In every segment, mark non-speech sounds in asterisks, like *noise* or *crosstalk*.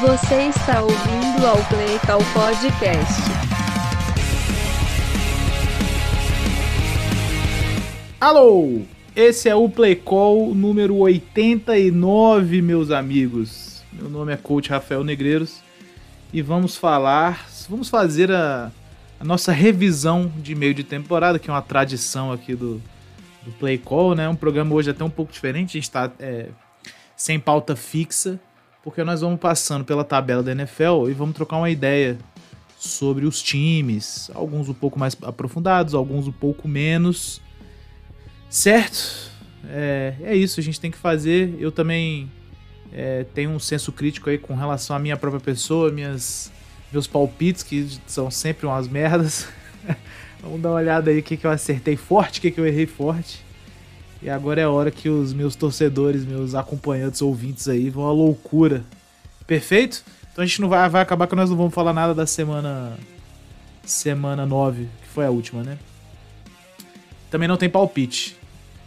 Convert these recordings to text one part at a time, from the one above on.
Você está ouvindo ao Play Call Podcast. Alô! Esse é o Play Call número 89, meus amigos. Meu nome é Coach Rafael Negreiros e vamos falar, vamos fazer a, a nossa revisão de meio de temporada, que é uma tradição aqui do, do Play Call, né? Um programa hoje até um pouco diferente, a gente está é, sem pauta fixa, porque nós vamos passando pela tabela da NFL e vamos trocar uma ideia sobre os times, alguns um pouco mais aprofundados, alguns um pouco menos. Certo? É, é isso, a gente tem que fazer. Eu também é, tenho um senso crítico aí com relação à minha própria pessoa, minhas, meus palpites, que são sempre umas merdas. *laughs* Vamos dar uma olhada aí o que, que eu acertei forte, o que, que eu errei forte. E agora é a hora que os meus torcedores, meus acompanhantes, ouvintes aí vão à loucura. Perfeito? Então a gente não vai, vai acabar que nós não vamos falar nada da semana semana 9, que foi a última, né? Também não tem palpite.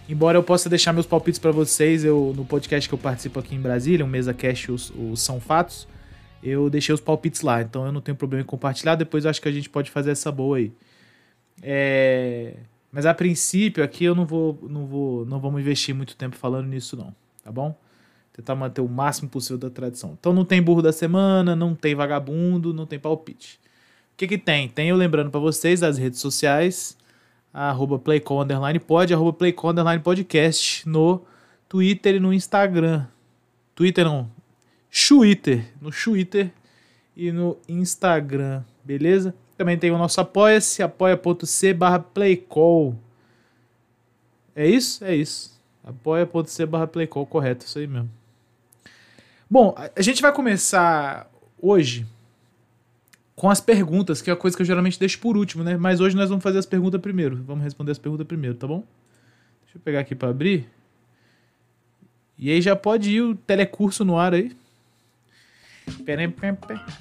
Embora eu possa deixar meus palpites para vocês, eu no podcast que eu participo aqui em Brasília, um mesa cast os, os são fatos, eu deixei os palpites lá, então eu não tenho problema em compartilhar, depois eu acho que a gente pode fazer essa boa aí. É... Mas a princípio aqui eu não vou, não vou, não vamos investir muito tempo falando nisso não, tá bom? Tentar manter o máximo possível da tradição. Então não tem burro da semana, não tem vagabundo, não tem palpite. O que que tem? Tem eu lembrando para vocês as redes sociais, arroba playcom arroba playcom no Twitter e no Instagram. Twitter não, Twitter, no Twitter e no Instagram, beleza? Também tem o nosso apoia-se, apoia.c barra playcall. É isso? É isso. apoia.c barra playcall, correto, isso aí mesmo. Bom, a gente vai começar hoje com as perguntas, que é a coisa que eu geralmente deixo por último, né? Mas hoje nós vamos fazer as perguntas primeiro. Vamos responder as perguntas primeiro, tá bom? Deixa eu pegar aqui para abrir. E aí já pode ir o telecurso no ar aí.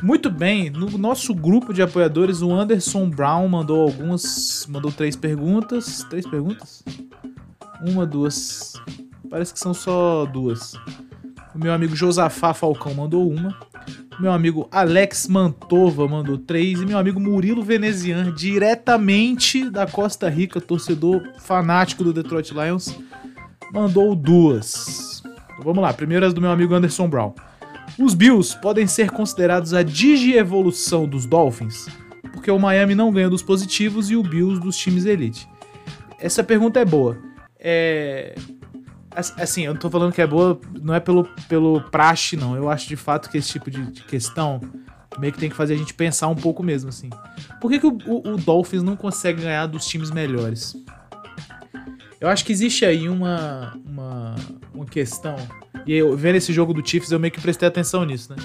Muito bem, no nosso grupo de apoiadores, o Anderson Brown mandou algumas. Mandou três perguntas. Três perguntas? Uma, duas. Parece que são só duas. O meu amigo Josafá Falcão mandou uma. Meu amigo Alex Mantova mandou três. E meu amigo Murilo Venezian, diretamente da Costa Rica, torcedor fanático do Detroit Lions, mandou duas. Então, vamos lá, primeiro as do meu amigo Anderson Brown. Os Bills podem ser considerados a digievolução dos Dolphins, porque o Miami não ganha dos positivos e o Bills dos times elite. Essa pergunta é boa. É... Assim, eu não tô falando que é boa, não é pelo, pelo praxe, não. Eu acho de fato que esse tipo de, questão meio que tem que fazer a gente pensar um pouco mesmo, assim. Por que, que o, o, o Dolphins não consegue ganhar dos times melhores? Eu acho que existe aí uma, uma, uma questão e eu, vendo esse jogo do Chiefs, eu meio que prestei atenção nisso, né?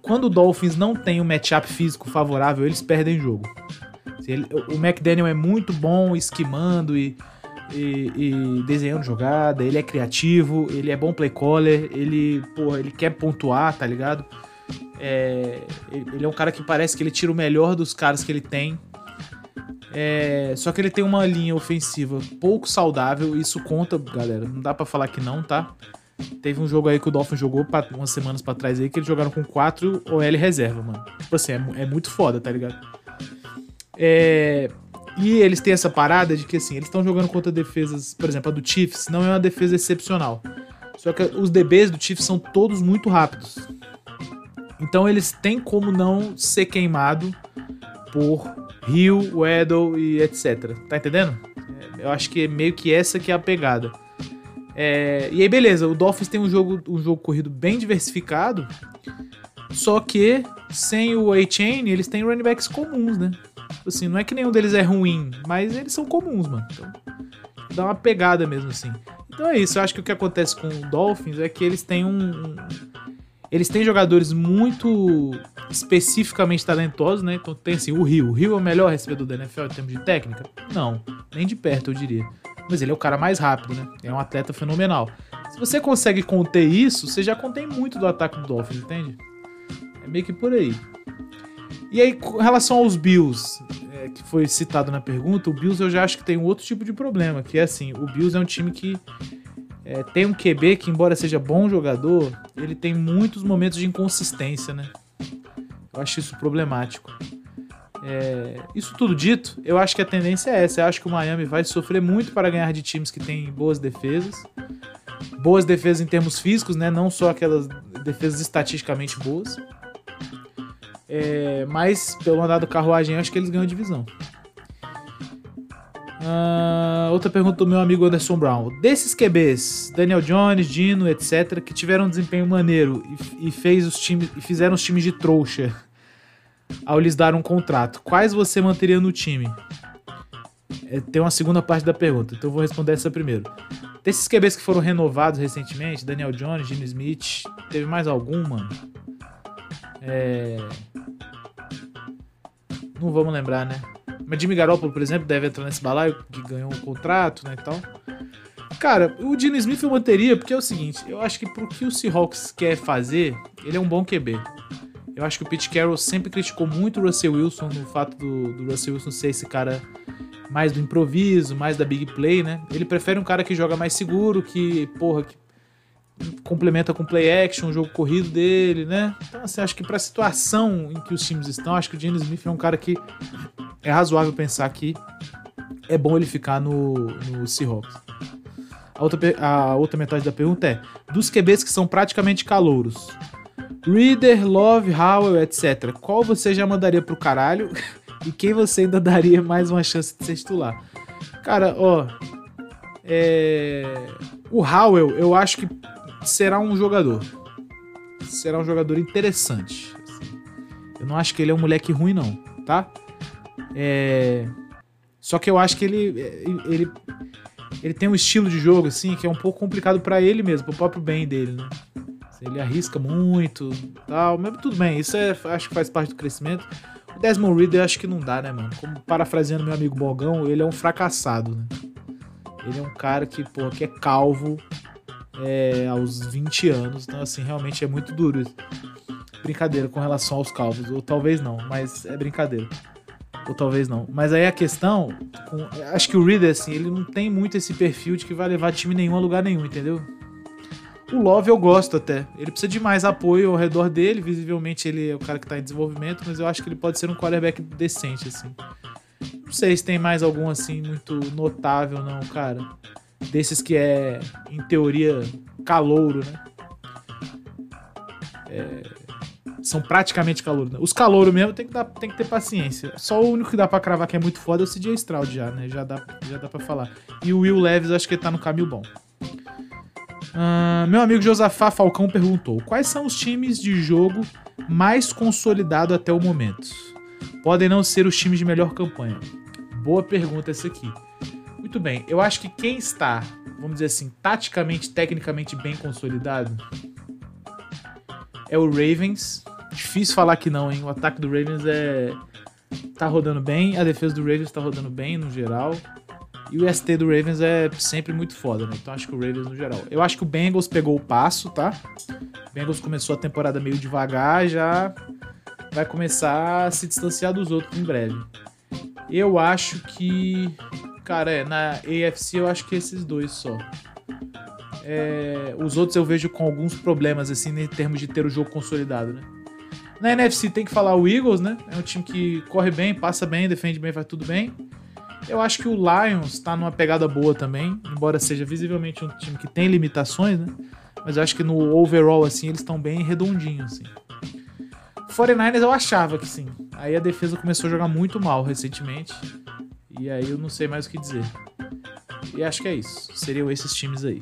Quando o Dolphins não tem um matchup físico favorável, eles perdem jogo. Ele, o McDaniel é muito bom esquimando e, e, e, desenhando jogada, ele é criativo, ele é bom play caller, ele, porra, ele quer pontuar, tá ligado? É, ele é um cara que parece que ele tira o melhor dos caras que ele tem. É, só que ele tem uma linha ofensiva pouco saudável, isso conta, galera. Não dá para falar que não, tá? Teve um jogo aí que o Dolphin jogou pra, umas semanas pra trás aí, que eles jogaram com 4 OL reserva, mano. Tipo assim, é, é muito foda, tá ligado? É, e eles têm essa parada de que, assim, eles estão jogando contra defesas, por exemplo, a do Chiefs não é uma defesa excepcional. Só que os DBs do Chiefs são todos muito rápidos. Então eles têm como não ser queimado por Rio, Weddle e etc. Tá entendendo? Eu acho que é meio que essa que é a pegada. É, e aí, beleza, o Dolphins tem um jogo, um jogo corrido bem diversificado, só que sem o A-Chain, eles têm running backs comuns, né? Assim, não é que nenhum deles é ruim, mas eles são comuns, mano. Então, dá uma pegada mesmo, assim. Então é isso, eu acho que o que acontece com o Dolphins é que eles têm um. um eles têm jogadores muito especificamente talentosos, né? Então tem assim, o Rio. O Rio é o melhor recebedor da NFL em termos de técnica? Não, nem de perto, eu diria mas ele é o cara mais rápido, né? É um atleta fenomenal. Se você consegue conter isso, você já contém muito do ataque do Dolphins, entende? É meio que por aí. E aí, com relação aos Bills, é, que foi citado na pergunta, o Bills eu já acho que tem um outro tipo de problema, que é assim, o Bills é um time que é, tem um QB que, embora seja bom jogador, ele tem muitos momentos de inconsistência, né? Eu acho isso problemático. É, isso tudo dito, eu acho que a tendência é essa. Eu acho que o Miami vai sofrer muito para ganhar de times que têm boas defesas. Boas defesas em termos físicos, né? Não só aquelas defesas estatisticamente boas. É, mas, pelo andar do carruagem, eu acho que eles ganham divisão. Uh, outra pergunta do meu amigo Anderson Brown. Desses QBs, Daniel Jones, Dino, etc., que tiveram um desempenho maneiro e, e, fez os times, e fizeram os times de trouxa ao lhes dar um contrato, quais você manteria no time? É, tem uma segunda parte da pergunta, então eu vou responder essa primeiro. Desses QBs que foram renovados recentemente, Daniel Jones, Gino Smith, teve mais algum, mano? É... Não vamos lembrar, né? Mas Jimmy Garoppolo, por exemplo, deve entrar nesse balaio, que ganhou um contrato, né, e tal. Cara, o Dino Smith eu manteria, porque é o seguinte, eu acho que pro que o Seahawks quer fazer, ele é um bom QB. Eu acho que o Pete Carroll sempre criticou muito o Russell Wilson no fato do, do Russell Wilson ser esse cara mais do improviso, mais da big play, né? Ele prefere um cara que joga mais seguro, que, porra, que complementa com play action, o jogo corrido dele, né? Então, assim, acho que pra situação em que os times estão, acho que o Gene Smith é um cara que é razoável pensar que é bom ele ficar no, no Seahawks. A outra, a outra metade da pergunta é: dos QBs que são praticamente calouros, Reader, Love, Howell, etc. Qual você já mandaria pro caralho *laughs* e quem você ainda daria mais uma chance de ser titular? Cara, ó. É... O Howell, eu acho que será um jogador. Será um jogador interessante. Eu não acho que ele é um moleque ruim, não, tá? É... Só que eu acho que ele, ele, ele tem um estilo de jogo, assim, que é um pouco complicado para ele mesmo, pro próprio bem dele, né? Ele arrisca muito tal, mas tudo bem, isso é, acho que faz parte do crescimento. O Desmond Reader acho que não dá, né, mano? Como parafraseando meu amigo Bogão, ele é um fracassado, né? Ele é um cara que, pô, que é calvo é, aos 20 anos, então assim, realmente é muito duro. Brincadeira com relação aos calvos, ou talvez não, mas é brincadeira. Ou talvez não. Mas aí a questão, com, acho que o Reader, assim, ele não tem muito esse perfil de que vai levar time nenhum a lugar nenhum, entendeu? O Love eu gosto até. Ele precisa de mais apoio ao redor dele. Visivelmente ele é o cara que tá em desenvolvimento, mas eu acho que ele pode ser um quarterback decente, assim. Não sei se tem mais algum, assim, muito notável, não, cara. Desses que é, em teoria, calouro, né? É, são praticamente calouros. Né? Os calouros mesmo tem que, dar, tem que ter paciência. Só o único que dá pra cravar que é muito foda é o CJ Stroud já, né? Já dá, já dá pra falar. E o Will Levis, acho que ele tá no caminho bom. Uh, meu amigo Josafá Falcão perguntou: quais são os times de jogo mais consolidados até o momento? Podem não ser os times de melhor campanha. Boa pergunta essa aqui. Muito bem, eu acho que quem está, vamos dizer assim, taticamente, tecnicamente bem consolidado é o Ravens. Difícil falar que não, hein? O ataque do Ravens é. tá rodando bem, a defesa do Ravens tá rodando bem no geral. E o ST do Ravens é sempre muito foda, né? Então acho que o Ravens no geral. Eu acho que o Bengals pegou o passo, tá? O Bengals começou a temporada meio devagar, já vai começar a se distanciar dos outros em breve. Eu acho que. Cara, é, na AFC eu acho que esses dois só. É, os outros eu vejo com alguns problemas, assim, em termos de ter o jogo consolidado, né? Na NFC tem que falar o Eagles, né? É um time que corre bem, passa bem, defende bem, faz tudo bem. Eu acho que o Lions tá numa pegada boa também, embora seja visivelmente um time que tem limitações, né? Mas eu acho que no overall, assim, eles estão bem redondinhos, assim. 49ers eu achava que sim. Aí a defesa começou a jogar muito mal recentemente. E aí eu não sei mais o que dizer. E acho que é isso. Seriam esses times aí.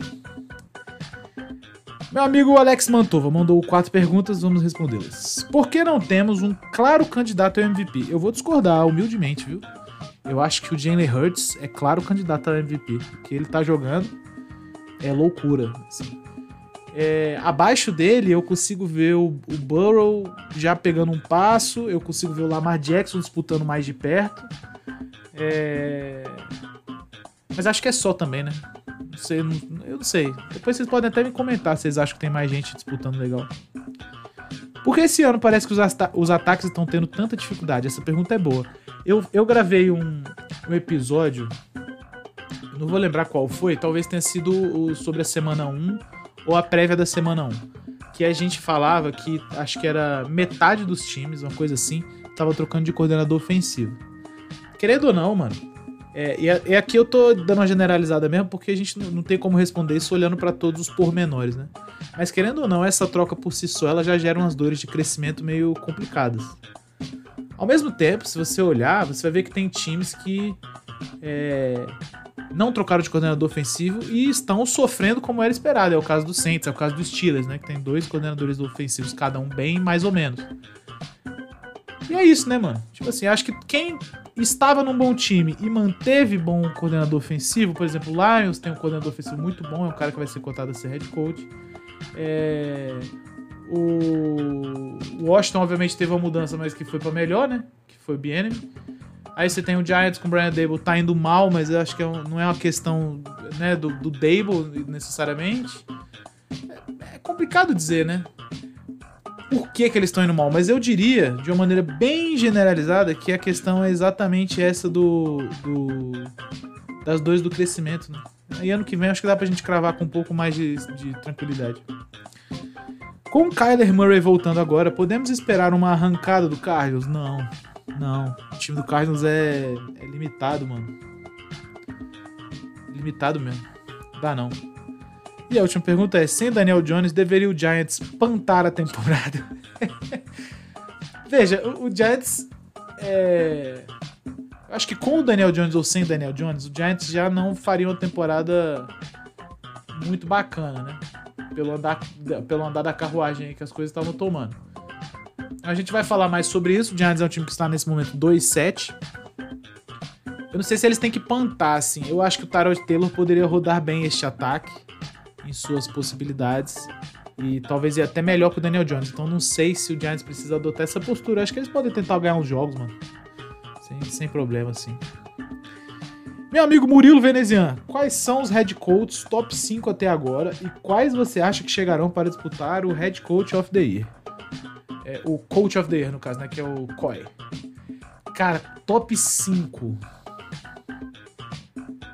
Meu amigo Alex Mantova mandou quatro perguntas, vamos respondê-las. Por que não temos um claro candidato ao MVP? Eu vou discordar humildemente, viu? Eu acho que o Jalen Hurts é claro candidato a MVP. Que ele tá jogando é loucura. Assim. É, abaixo dele, eu consigo ver o, o, Burrow já pegando um passo, eu consigo ver o Lamar Jackson disputando mais de perto. É... Mas acho que é só também, né? Não sei, eu não sei. Depois vocês podem até me comentar se vocês acham que tem mais gente disputando legal. Por que esse ano parece que os, os ataques estão tendo tanta dificuldade? Essa pergunta é boa. Eu, eu gravei um, um episódio. não vou lembrar qual foi, talvez tenha sido o sobre a semana 1 ou a prévia da semana 1. Que a gente falava que acho que era metade dos times, uma coisa assim, tava trocando de coordenador ofensivo. Querendo ou não, mano. É, e, e aqui eu tô dando uma generalizada mesmo, porque a gente não, tem como responder isso olhando para todos os pormenores, né? Mas querendo ou não, essa troca por si só, ela já gera umas dores de crescimento meio complicadas. Ao mesmo tempo, se você olhar, você vai ver que tem times que é, não trocaram de coordenador ofensivo e estão sofrendo como era esperado. É o caso do Saints, é o caso do Steelers, né? Que tem dois coordenadores ofensivos, cada um bem mais ou menos. E é isso, né, mano? Tipo assim, acho que quem estava num bom time e manteve bom coordenador ofensivo, por exemplo, o Lions tem um coordenador ofensivo muito bom, é um cara que vai ser cotado a ser head coach. É... O Washington, obviamente, teve uma mudança, mas que foi para melhor, né? Que foi o Bienemy. Aí você tem o Giants com o Brian Dable, tá indo mal, mas eu acho que é não é uma questão né, do, do Dable necessariamente. É, é complicado dizer, né? Por que, que eles estão indo mal, mas eu diria, de uma maneira bem generalizada, que a questão é exatamente essa do. do das dores do crescimento. Né? E ano que vem acho que dá pra gente cravar com um pouco mais de, de tranquilidade. Com o Kyler Murray voltando agora, podemos esperar uma arrancada do Cardinals? Não. Não. O time do Cardinals é, é limitado, mano. Limitado mesmo. Dá não. E a última pergunta é: sem Daniel Jones, deveria o Giants pantar a temporada? *laughs* Veja, o, o Giants. É... Acho que com o Daniel Jones ou sem Daniel Jones, o Giants já não faria uma temporada muito bacana, né? Pelo andar, pelo andar da carruagem aí que as coisas estavam tomando. A gente vai falar mais sobre isso. O Giants é um time que está nesse momento 2-7. Eu não sei se eles têm que pantar, assim. Eu acho que o Tyrod Taylor poderia rodar bem este ataque em suas possibilidades. E talvez ir até melhor que o Daniel Jones. Então não sei se o Giants precisa adotar essa postura. Acho que eles podem tentar ganhar uns jogos, mano. Sem, sem problema, assim. Meu amigo Murilo Venezian, quais são os head coaches top 5 até agora e quais você acha que chegarão para disputar o head coach of the year? É, o coach of the year, no caso, né? Que é o COI. Cara, top 5.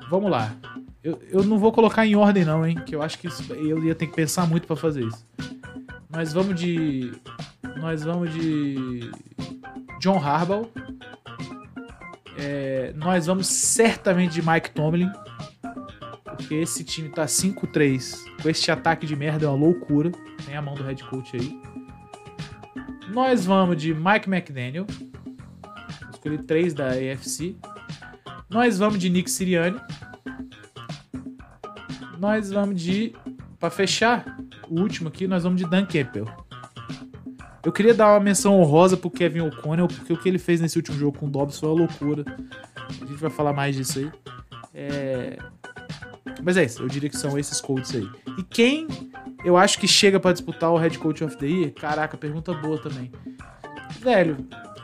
Vamos lá. Eu, eu não vou colocar em ordem, não, hein? Que eu acho que isso, eu ia ter que pensar muito para fazer isso. Nós vamos de. Nós vamos de. John Harbaugh. É, nós vamos certamente de Mike Tomlin. Porque esse time tá 5-3. Com este ataque de merda é uma loucura. Tem a mão do head coach aí. Nós vamos de Mike McDaniel. Escolhi três da AFC. Nós vamos de Nick Sirianni nós vamos de. Pra fechar o último aqui, nós vamos de Dan Campbell. Eu queria dar uma menção honrosa pro Kevin O'Connell, porque o que ele fez nesse último jogo com o Dobbs foi uma loucura. A gente vai falar mais disso aí. É... Mas é isso, eu diria que são esses coaches aí. E quem eu acho que chega para disputar o Head Coach of the Year? Caraca, pergunta boa também. Velho,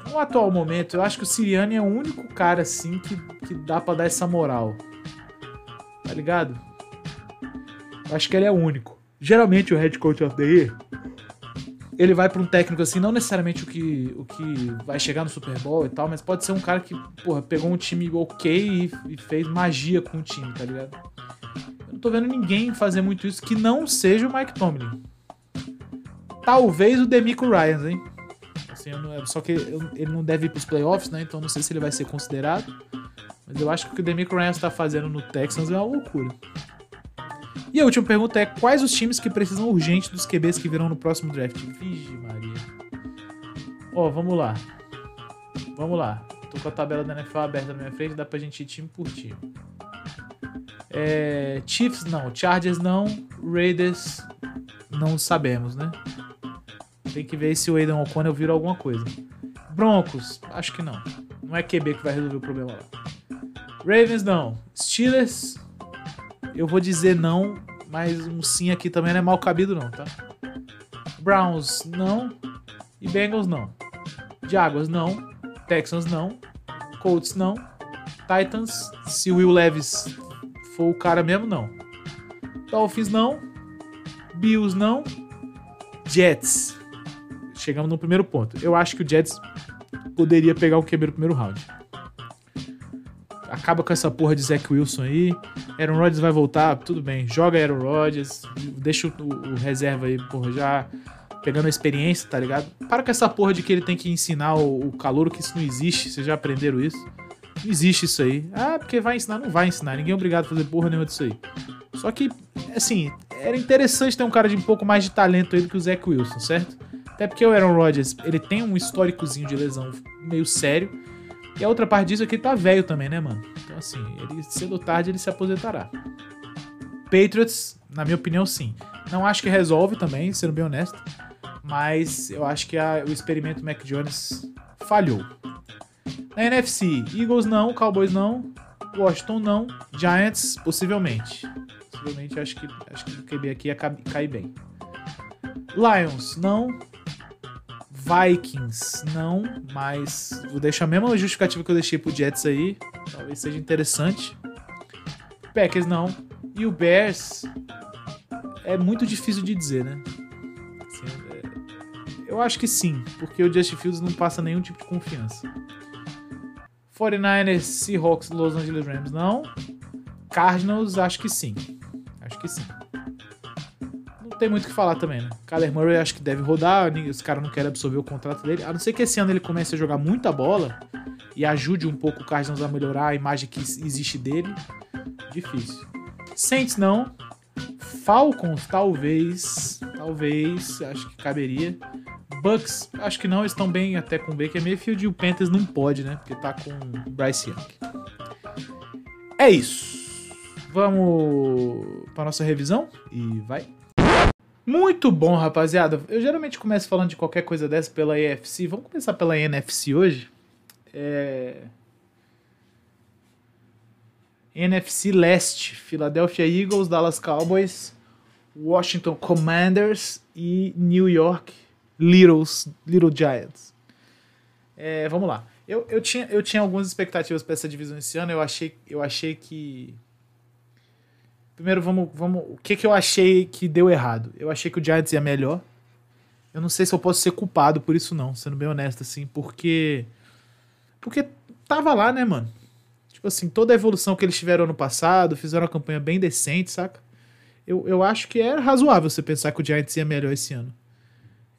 no atual momento, eu acho que o Siriani é o único cara assim que, que dá para dar essa moral. Tá ligado? Acho que ele é único. Geralmente o head coach of the year, ele vai para um técnico assim, não necessariamente o que, o que vai chegar no Super Bowl e tal, mas pode ser um cara que, porra, pegou um time ok e, e fez magia com o time, tá ligado? Eu não tô vendo ninguém fazer muito isso que não seja o Mike Tomlin. Talvez o Demico Ryan, hein? Assim, não, só que ele não deve ir pros playoffs, né? Então não sei se ele vai ser considerado. Mas eu acho que o que o Demico Ryan está fazendo no Texans é uma loucura. E a última pergunta é: quais os times que precisam urgente dos QBs que virão no próximo draft? Vigi, Maria. Ó, oh, vamos lá. Vamos lá. Tô com a tabela da NFL aberta na minha frente, dá pra gente ir time por time. É, Chiefs não, Chargers não, Raiders não sabemos, né? Tem que ver se o Aidan O'Connell vira alguma coisa. Broncos, acho que não. Não é QB que vai resolver o problema lá. Ravens não. Steelers, eu vou dizer não, mas um sim aqui também não é mal cabido não, tá? Browns não e Bengals não. Jaguars não, Texans não, Colts não, Titans, se Will Levis for o cara mesmo não. Dolphins não, Bills não, Jets. Chegamos no primeiro ponto. Eu acho que o Jets poderia pegar o QB no primeiro round. Acaba com essa porra de Zach Wilson aí. Aaron Rodgers vai voltar, tudo bem. Joga Aaron Rodgers, deixa o, o reserva aí, porra, já pegando a experiência, tá ligado? Para com essa porra de que ele tem que ensinar o, o calor, que isso não existe. Vocês já aprenderam isso? Não existe isso aí. Ah, porque vai ensinar? Não vai ensinar. Ninguém é obrigado a fazer porra nenhuma disso aí. Só que, assim, era interessante ter um cara de um pouco mais de talento aí do que o Zach Wilson, certo? Até porque o Aaron Rodgers, ele tem um históricozinho de lesão meio sério. E a outra parte disso é que ele tá velho também, né, mano? Então, assim, ele, cedo ou tarde ele se aposentará. Patriots, na minha opinião, sim. Não acho que resolve também, sendo bem honesto mas eu acho que a, o experimento Mac Jones falhou. Na NFC, Eagles não, Cowboys não, Washington não, Giants possivelmente. Possivelmente acho que acho que o QB aqui ia cair bem. Lions não, Vikings não, mas vou deixar a mesma justificativa que eu deixei pro Jets aí, talvez seja interessante. Packers não, e o Bears é muito difícil de dizer, né? Eu acho que sim, porque o Justin Fields não passa nenhum tipo de confiança. 49ers, Seahawks, Los Angeles Rams, não. Cardinals, acho que sim. Acho que sim. Tem muito o que falar também, né? Kyler Murray acho que deve rodar, os caras não querem absorver o contrato dele. A não ser que esse ano ele comece a jogar muita bola e ajude um pouco o Cardinals a melhorar a imagem que existe dele. Difícil. Saints não. Falcons, talvez. Talvez. Acho que caberia. Bucks, acho que não, estão bem até com o Baker Mayfield e o Panthers não pode, né? Porque tá com o Bryce Young. É isso. Vamos para nossa revisão e vai. Muito bom, rapaziada. Eu geralmente começo falando de qualquer coisa dessa pela EFC. Vamos começar pela NFC hoje. É... NFC Leste, Philadelphia Eagles, Dallas Cowboys, Washington Commanders e New York Littles, Little Giants. É, vamos lá. Eu, eu, tinha, eu tinha algumas expectativas para essa divisão esse ano. Eu achei, eu achei que. Primeiro, vamos, vamos. O que, que eu achei que deu errado? Eu achei que o Giants ia melhor. Eu não sei se eu posso ser culpado por isso, não, sendo bem honesto, assim, porque. Porque tava lá, né, mano? Tipo assim, toda a evolução que eles tiveram ano passado, fizeram uma campanha bem decente, saca? Eu, eu acho que era razoável você pensar que o Giants ia melhor esse ano.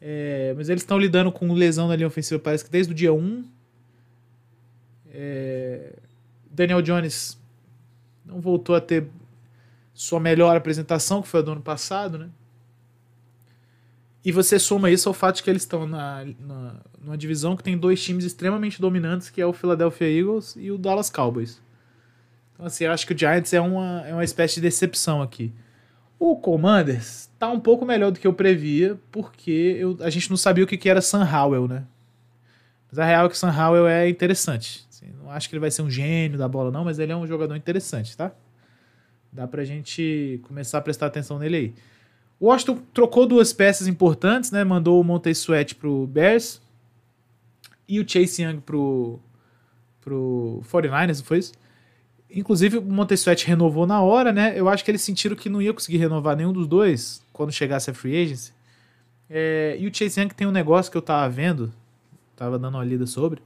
É, mas eles estão lidando com lesão na linha ofensiva, parece que desde o dia 1. É, Daniel Jones não voltou a ter sua melhor apresentação, que foi a do ano passado, né? E você soma isso ao fato de que eles estão na, na, numa divisão que tem dois times extremamente dominantes, que é o Philadelphia Eagles e o Dallas Cowboys. Então, assim, eu acho que o Giants é uma, é uma espécie de decepção aqui. O Commanders tá um pouco melhor do que eu previa, porque eu, a gente não sabia o que, que era Sam Howell, né? Mas a real é que Sam Howell é interessante. Assim, não acho que ele vai ser um gênio da bola, não, mas ele é um jogador interessante, tá? Dá pra gente começar a prestar atenção nele aí. O Washington trocou duas peças importantes, né? Mandou o Montez Sweat pro Bears e o Chase Young pro, pro 49ers, não foi isso? Inclusive, o Montessuet renovou na hora, né? Eu acho que eles sentiram que não ia conseguir renovar nenhum dos dois quando chegasse a free agency. É, e o Chase Young tem um negócio que eu tava vendo, tava dando uma lida sobre.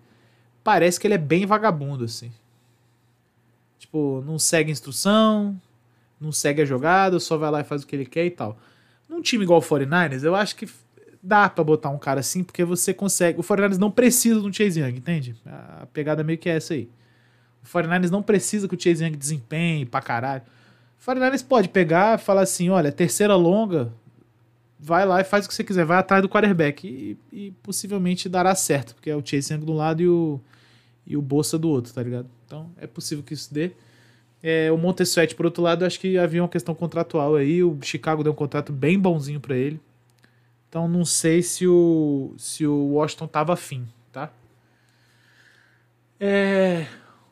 Parece que ele é bem vagabundo, assim. Tipo, não segue instrução, não segue a jogada, só vai lá e faz o que ele quer e tal. Num time igual o 49ers, eu acho que dá para botar um cara assim, porque você consegue. O 49ers não precisa de um Chase Young, entende? A pegada meio que é essa aí. O 49ers não precisa que o Chase Young desempenhe pra caralho. O 49ers pode pegar e falar assim: olha, terceira longa, vai lá e faz o que você quiser, vai atrás do quarterback. E, e possivelmente dará certo, porque é o Chase Young de um lado e o, e o Bolsa do outro, tá ligado? Então é possível que isso dê. É, o Montessuet, por outro lado, acho que havia uma questão contratual aí. O Chicago deu um contrato bem bonzinho para ele. Então não sei se o, se o Washington tava afim, tá? É,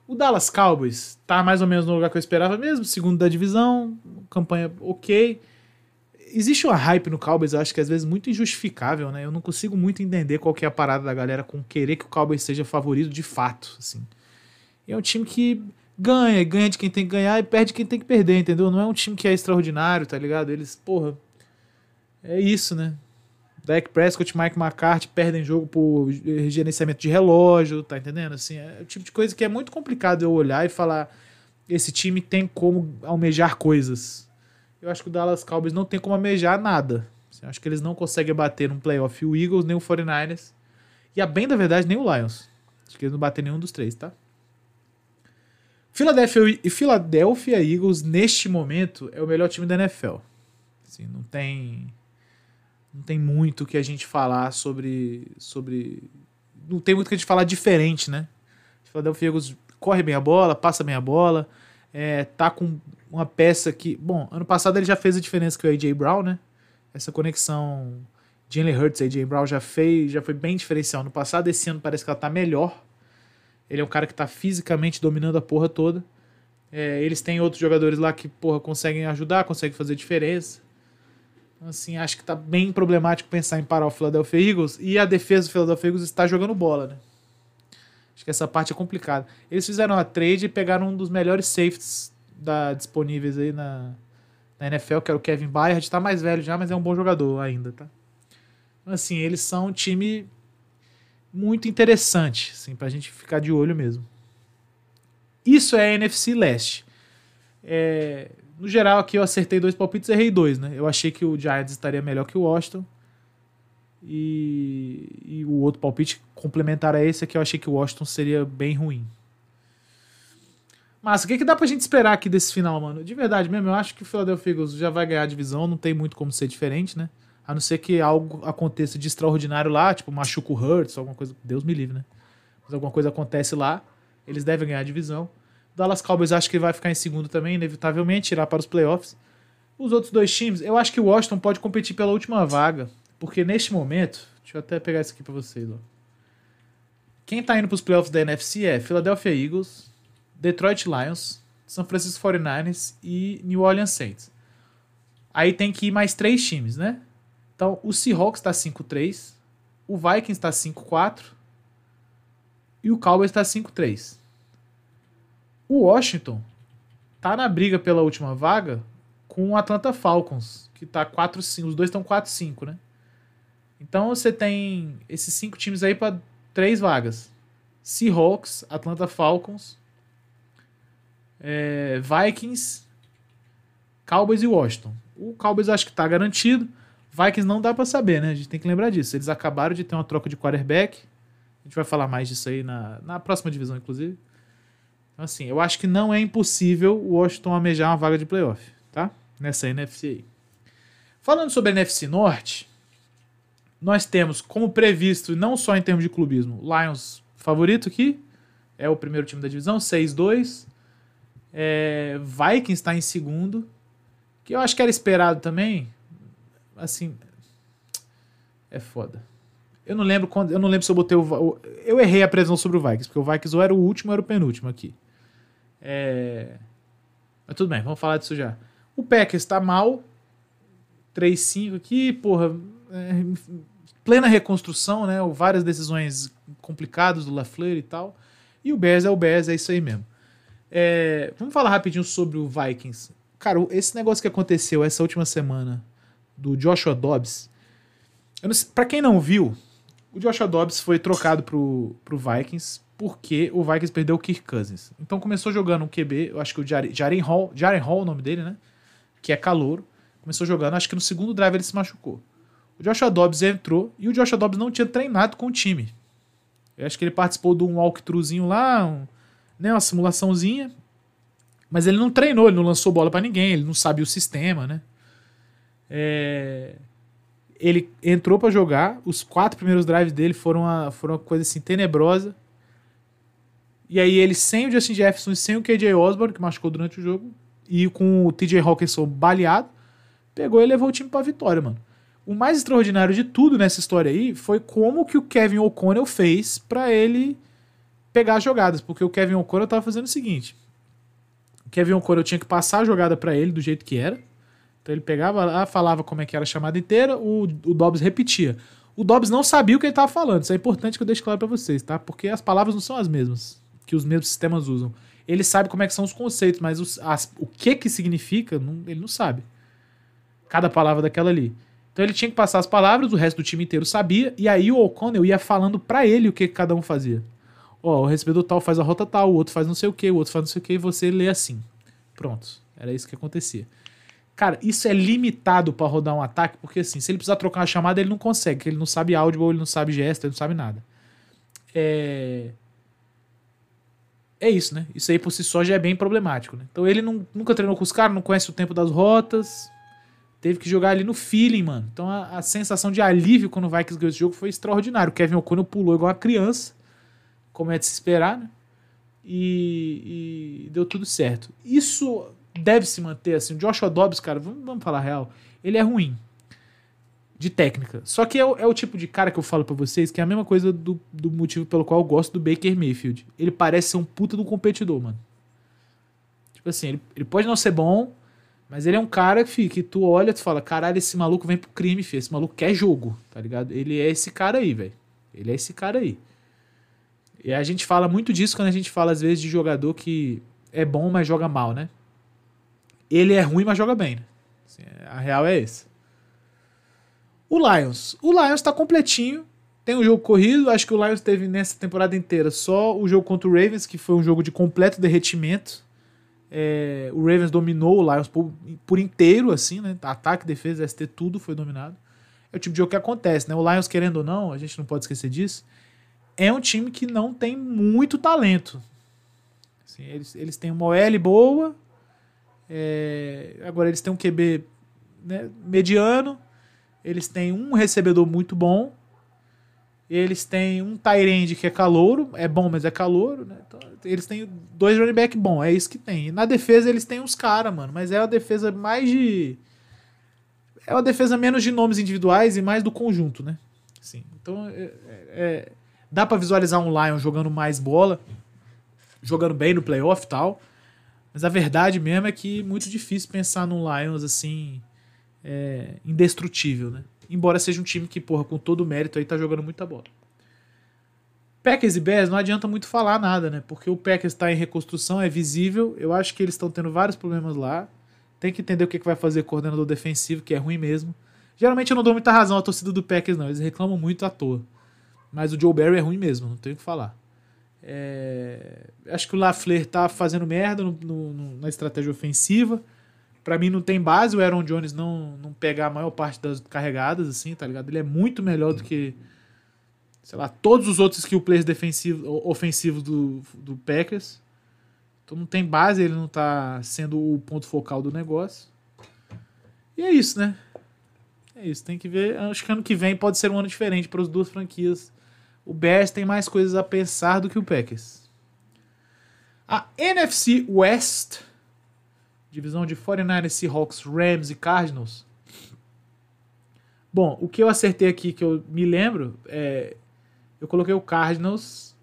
o Dallas Cowboys tá mais ou menos no lugar que eu esperava mesmo, segundo da divisão, campanha ok. Existe uma hype no Cowboys, eu acho que às vezes muito injustificável, né? Eu não consigo muito entender qual que é a parada da galera com querer que o Cowboys seja favorito de fato, assim. É um time que ganha, ganha de quem tem que ganhar e perde quem tem que perder, entendeu? Não é um time que é extraordinário, tá ligado? Eles, porra, é isso, né? Dak Prescott Mike McCarthy perdem jogo por gerenciamento de relógio, tá entendendo? Assim, é o tipo de coisa que é muito complicado eu olhar e falar esse time tem como almejar coisas. Eu acho que o Dallas Cowboys não tem como almejar nada. Assim, eu acho que eles não conseguem bater no playoff o Eagles, nem o 49ers. E a bem da verdade, nem o Lions. Acho que eles não batem nenhum dos três, tá? Philadelphia e Philadelphia Eagles, neste momento, é o melhor time da NFL. Assim, não tem não tem muito que a gente falar sobre. sobre não tem muito que a gente falar diferente, né? O Philadelphia Eagles corre bem a bola, passa bem a bola, é, tá com uma peça que. Bom, ano passado ele já fez a diferença com o A.J. Brown, né? Essa conexão Jalen Hurts e A.J. Brown já fez, já foi bem diferencial no passado. Esse ano parece que ela tá melhor. Ele é um cara que tá fisicamente dominando a porra toda. É, eles têm outros jogadores lá que, porra, conseguem ajudar, conseguem fazer diferença. Assim, acho que tá bem problemático pensar em parar o Philadelphia Eagles. E a defesa do Philadelphia Eagles está jogando bola, né? Acho que essa parte é complicada. Eles fizeram a trade e pegaram um dos melhores safeties da, disponíveis aí na, na NFL, que era o Kevin Byard. Tá mais velho já, mas é um bom jogador ainda, tá? Assim, eles são um time muito interessante, assim, pra gente ficar de olho mesmo. Isso é a NFC Leste. É, no geral, aqui eu acertei dois palpites e errei dois, né? Eu achei que o Giants estaria melhor que o Washington. E, e o outro palpite complementar a esse é que eu achei que o Washington seria bem ruim. Mas o que, que dá pra gente esperar aqui desse final, mano? De verdade mesmo, eu acho que o Philadelphia Eagles já vai ganhar a divisão, não tem muito como ser diferente, né? A não ser que algo aconteça de extraordinário lá, tipo machuca o Hurts, alguma coisa, Deus me livre, né? Mas alguma coisa acontece lá, eles devem ganhar a divisão. Dallas Cowboys acho que vai ficar em segundo também, inevitavelmente, irá para os playoffs. Os outros dois times, eu acho que o Washington pode competir pela última vaga, porque neste momento, deixa eu até pegar isso aqui para vocês, ó. Quem tá indo para os playoffs da NFC é Philadelphia Eagles, Detroit Lions, São Francisco 49ers e New Orleans Saints. Aí tem que ir mais três times, né? Então, o Seahawks está 5-3, o Vikings está 5-4 e o Cowboys está 5-3. O Washington tá na briga pela última vaga com o Atlanta Falcons, que tá 4-5. Os dois estão 4-5, né? Então você tem esses cinco times aí para três vagas: Seahawks, Atlanta Falcons, é, Vikings, Cowboys e Washington. O Cowboys acho que tá garantido. Vikings não dá para saber, né? A gente tem que lembrar disso. Eles acabaram de ter uma troca de quarterback. A gente vai falar mais disso aí na, na próxima divisão, inclusive. Então, assim, eu acho que não é impossível o Washington almejar uma vaga de playoff, tá? Nessa NFC aí. Falando sobre a NFC Norte, nós temos, como previsto, não só em termos de clubismo, Lions favorito aqui, é o primeiro time da divisão, 6-2. É, Vikings está em segundo, que eu acho que era esperado também. Assim, é foda. Eu não lembro quando, eu não lembro se eu botei o eu errei a previsão sobre o Vikings, porque o Vikings ou era o último ou era o penúltimo aqui. É... Mas tudo bem, vamos falar disso já. O Packers está mal. 3-5 aqui, porra. É, plena reconstrução, né? Várias decisões complicadas do LaFleur e tal. E o Bears é o Bears, é isso aí mesmo. É, vamos falar rapidinho sobre o Vikings. Cara, esse negócio que aconteceu essa última semana do Joshua Dobbs. Para quem não viu, o Joshua Dobbs foi trocado pro, pro Vikings porque o Vikings perdeu o Kirk Cousins. Então começou jogando um QB, eu acho que o Jaren Hall, Jaren Hall é o nome dele, né? Que é calouro. Começou jogando, acho que no segundo drive ele se machucou. O Joshua Dobbs entrou e o Joshua Dobbs não tinha treinado com o time. Eu acho que ele participou de um walkthroughzinho lá, um, né, uma simulaçãozinha. Mas ele não treinou, ele não lançou bola para ninguém, ele não sabia o sistema, né? É... Ele entrou para jogar, os quatro primeiros drives dele foram uma, foram uma coisa assim tenebrosa. E aí ele sem o Justin Jefferson e sem o KJ Osborne, que machucou durante o jogo, e com o TJ Hawkinson baleado, pegou e levou o time pra vitória, mano. O mais extraordinário de tudo nessa história aí foi como que o Kevin O'Connell fez para ele pegar as jogadas, porque o Kevin O'Connell tava fazendo o seguinte: o Kevin O'Connell tinha que passar a jogada para ele do jeito que era. Então ele pegava lá, falava como é que era a chamada inteira, o, o Dobbs repetia. O Dobbs não sabia o que ele tava falando, isso é importante que eu deixe claro para vocês, tá? Porque as palavras não são as mesmas que os mesmos sistemas usam. Ele sabe como é que são os conceitos, mas os, as, o que que significa, não, ele não sabe. Cada palavra daquela ali. Então ele tinha que passar as palavras, o resto do time inteiro sabia, e aí o O'Connell ia falando para ele o que cada um fazia. Ó, o recebedor tal faz a rota tal, o outro faz não sei o que, o outro faz não sei o que, e você lê assim. Pronto. Era isso que acontecia. Cara, isso é limitado para rodar um ataque, porque assim, se ele precisar trocar uma chamada, ele não consegue, porque ele não sabe áudio, ele não sabe gesto, ele não sabe nada. É. É isso, né? Isso aí por si só já é bem problemático, né? Então ele não, nunca treinou com os caras, não conhece o tempo das rotas, teve que jogar ali no feeling, mano. Então a, a sensação de alívio quando o Vikings ganhou esse jogo foi extraordinário. O Kevin O'Connell pulou igual uma criança, como é de se esperar, né? E, e deu tudo certo. Isso deve se manter assim. O Joshua Dobbs, cara, vamos, vamos falar real, ele é ruim de técnica. Só que é o, é o, tipo de cara que eu falo para vocês que é a mesma coisa do, do motivo pelo qual eu gosto do Baker Mayfield. Ele parece ser um puta do competidor, mano. Tipo assim, ele, ele pode não ser bom, mas ele é um cara que, que tu olha e tu fala, caralho, esse maluco vem pro crime. Esse maluco quer jogo, tá ligado? Ele é esse cara aí, velho. Ele é esse cara aí. E a gente fala muito disso quando a gente fala, às vezes, de jogador que é bom, mas joga mal, né? Ele é ruim, mas joga bem, né? Assim, a real é essa. O Lions. O Lions tá completinho. Tem um jogo corrido. Acho que o Lions teve nessa temporada inteira só o jogo contra o Ravens, que foi um jogo de completo derretimento. É, o Ravens dominou o Lions por, por, inteiro, assim, né? Ataque, defesa, ST, tudo foi dominado. É o tipo de jogo que acontece, né? O Lions, querendo ou não, a gente não pode esquecer disso, é um time que não tem muito talento. Assim, eles, eles têm uma OL boa, é, agora eles têm um QB né, mediano, eles têm um recebedor muito bom. Eles têm um Tyrande que é calouro, é bom, mas é calouro, né? Então, eles têm dois running back bom, é isso que tem. E na defesa eles têm uns caras, mano, mas é uma defesa mais de é uma defesa menos de nomes individuais e mais do conjunto, né? Sim. Então, é, é, é dá para visualizar um Lion jogando mais bola, jogando bem no playoff e tal. Mas a verdade mesmo é que é muito difícil pensar num Lions assim é, indestrutível, né? Embora seja um time que, porra, com todo o mérito aí tá jogando muita bola. Packers e Bears não adianta muito falar nada, né? Porque o Packers está em reconstrução, é visível. Eu acho que eles estão tendo vários problemas lá. Tem que entender o que, que vai fazer o coordenador defensivo, que é ruim mesmo. Geralmente eu não dou muita razão à torcida do Packers, não. Eles reclamam muito à toa. Mas o Joe Barry é ruim mesmo, não tenho o que falar. É... Acho que o Lafleur tá fazendo merda no, no, na estratégia ofensiva. Para mim não tem base o Aaron Jones não, não pegar a maior parte das carregadas, assim, tá ligado? Ele é muito melhor do que, sei lá, todos os outros skill players defensivos, ofensivos do, do Packers. Então não tem base, ele não tá sendo o ponto focal do negócio. E é isso, né? É isso, tem que ver. Acho que ano que vem pode ser um ano diferente para as duas franquias. O Bears tem mais coisas a pensar do que o Packers. A NFC West Divisão de 49ers, Seahawks, Rams e Cardinals. Bom, o que eu acertei aqui, que eu me lembro, é. Eu coloquei o Cardinals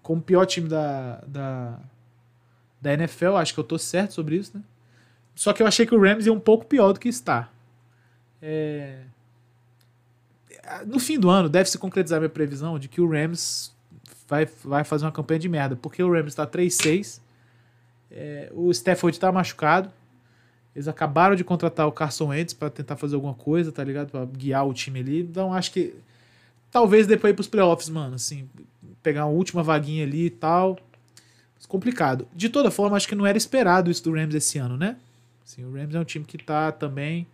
como pior time da, da, da NFL. Acho que eu tô certo sobre isso, né? Só que eu achei que o Rams ia um pouco pior do que está. É... No fim do ano, deve se concretizar minha previsão de que o Rams vai, vai fazer uma campanha de merda. Porque o Rams está 3-6 é, o Stafford tá machucado. Eles acabaram de contratar o Carson Wentz para tentar fazer alguma coisa, tá ligado? Pra guiar o time ali. Então acho que talvez depois ir pros playoffs, mano, assim, pegar uma última vaguinha ali e tal. Complicado. De toda forma, acho que não era esperado isso do Rams esse ano, né? Assim, o Rams é um time que tá também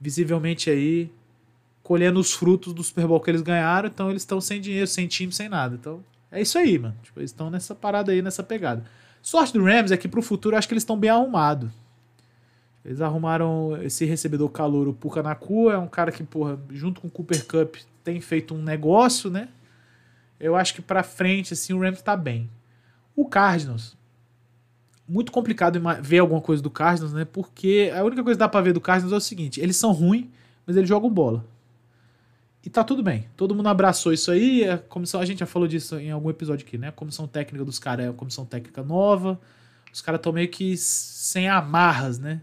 visivelmente aí colhendo os frutos do Super Bowl que eles ganharam, então eles estão sem dinheiro, sem time, sem nada. Então, é isso aí, mano. Tipo, eles estão nessa parada aí, nessa pegada. Sorte do Rams é que pro futuro acho que eles estão bem arrumados. Eles arrumaram esse recebedor calor, o Puka Naku, é um cara que, porra, junto com o Cooper Cup, tem feito um negócio, né? Eu acho que pra frente, assim, o Rams tá bem. O Cardinals, muito complicado ver alguma coisa do Cardinals, né? Porque a única coisa que dá pra ver do Cardinals é o seguinte: eles são ruins, mas eles jogam bola. E tá tudo bem. Todo mundo abraçou isso aí. A comissão, a gente já falou disso em algum episódio aqui, né? A comissão técnica dos caras é uma comissão técnica nova. Os caras estão meio que sem amarras, né?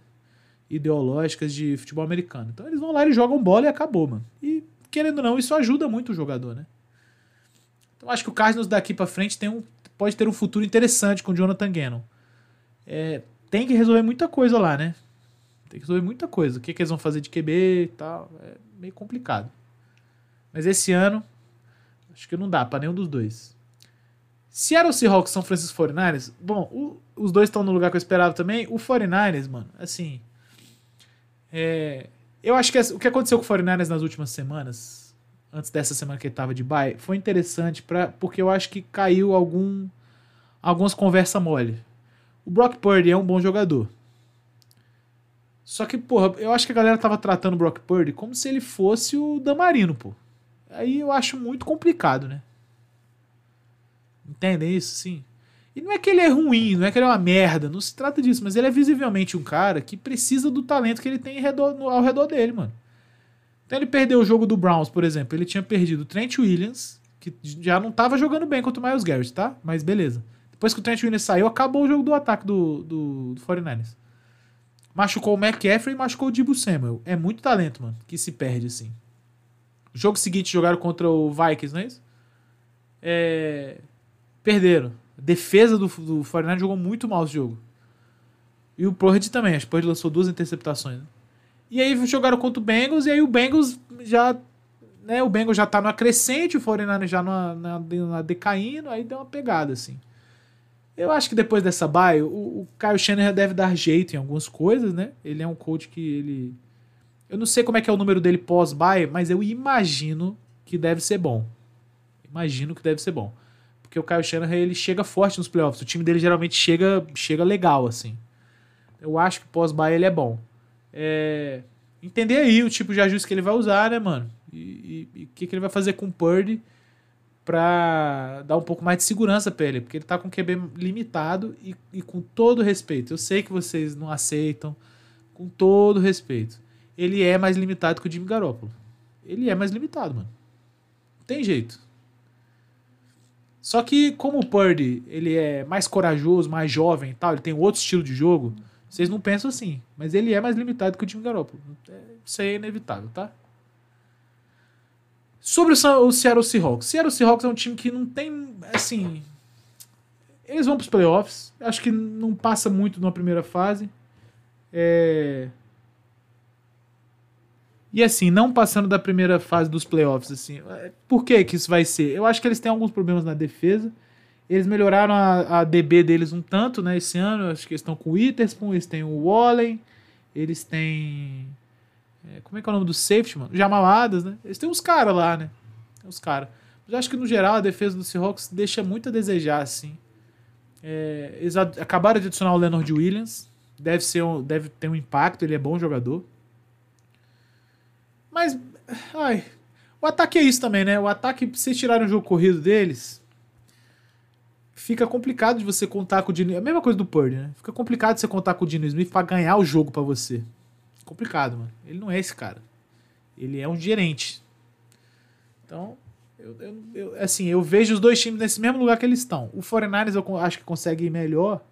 Ideológicas de futebol americano. Então eles vão lá e jogam bola e acabou, mano. E querendo ou não, isso ajuda muito o jogador, né? Então acho que o Cardinals daqui para frente tem um, pode ter um futuro interessante com o Jonathan Gannon. É, tem que resolver muita coisa lá, né? Tem que resolver muita coisa. O que, que eles vão fazer de QB e tal. É meio complicado. Mas esse ano, acho que não dá para nenhum dos dois. Seattle Seahawks São Francisco 49ers, bom, o, os dois estão no lugar que eu esperava também. O 49ers, mano, assim. É, eu acho que o que aconteceu com o 49ers nas últimas semanas, antes dessa semana que ele tava de bye, foi interessante pra, porque eu acho que caiu algum algumas conversas mole. O Brock Purdy é um bom jogador. Só que, porra, eu acho que a galera tava tratando o Brock Purdy como se ele fosse o Damarino, pô. Aí eu acho muito complicado, né? Entendem isso? Sim. E não é que ele é ruim, não é que ele é uma merda, não se trata disso, mas ele é visivelmente um cara que precisa do talento que ele tem redor, ao redor dele, mano. Então ele perdeu o jogo do Browns, por exemplo. Ele tinha perdido o Trent Williams, que já não tava jogando bem contra o Miles Garrett, tá? Mas beleza. Depois que o Trent Williams saiu, acabou o jogo do ataque do, do, do 49ers. Machucou o McCaffrey e machucou o Dibu Samuel. É muito talento, mano, que se perde assim. Jogo seguinte jogaram contra o Vikings, não é isso? É... Perderam. A defesa do, do 49 jogou muito mal esse jogo. E o Purdy também. Acho que o lançou duas interceptações. Né? E aí jogaram contra o Bengals. E aí o Bengals já. Né, o Bengals já tá numa crescente. O 49 já na, na, decaindo. Aí deu uma pegada, assim. Eu acho que depois dessa bye, o, o Kyle Shanahan deve dar jeito em algumas coisas, né? Ele é um coach que ele. Eu não sei como é que é o número dele pós-bye, mas eu imagino que deve ser bom. Imagino que deve ser bom. Porque o Kyle Shanahan ele chega forte nos playoffs. O time dele geralmente chega, chega legal, assim. Eu acho que pós-bye ele é bom. É... Entender aí o tipo de ajuste que ele vai usar, né, mano? E o que, que ele vai fazer com o Purdy pra dar um pouco mais de segurança pra ele. Porque ele tá com QB limitado e, e com todo respeito. Eu sei que vocês não aceitam. Com todo respeito. Ele é mais limitado que o Jimmy Garoppolo. Ele é mais limitado, mano. Tem jeito. Só que como o Purdy ele é mais corajoso, mais jovem e tal, ele tem outro estilo de jogo, vocês não pensam assim. Mas ele é mais limitado que o time Garoppolo. É, isso aí é inevitável, tá? Sobre o Seattle Seahawks. Seattle Seahawks é um time que não tem, assim... Eles vão para os playoffs. Acho que não passa muito numa primeira fase. É... E assim, não passando da primeira fase dos playoffs, assim, é, por que que isso vai ser? Eu acho que eles têm alguns problemas na defesa. Eles melhoraram a, a DB deles um tanto, né, esse ano. Acho que eles estão com o Witherspoon, eles têm o Wallen, eles têm... É, como é que é o nome do safety, mano? Jamal Adams, né? Eles têm uns caras lá, né? Tem uns caras. Mas acho que, no geral, a defesa do Seahawks deixa muito a desejar, assim. É, eles acabaram de adicionar o Leonard Williams. Deve, ser um, deve ter um impacto, ele é bom jogador. Mas, ai, o ataque é isso também, né? O ataque, se vocês tirarem o jogo corrido deles, fica complicado de você contar com o Dino. É a mesma coisa do Purdy, né? Fica complicado de você contar com o Dino Smith pra ganhar o jogo para você. Complicado, mano. Ele não é esse cara. Ele é um gerente. Então, eu, eu, eu, assim, eu vejo os dois times nesse mesmo lugar que eles estão. O 49 eu acho que consegue ir melhor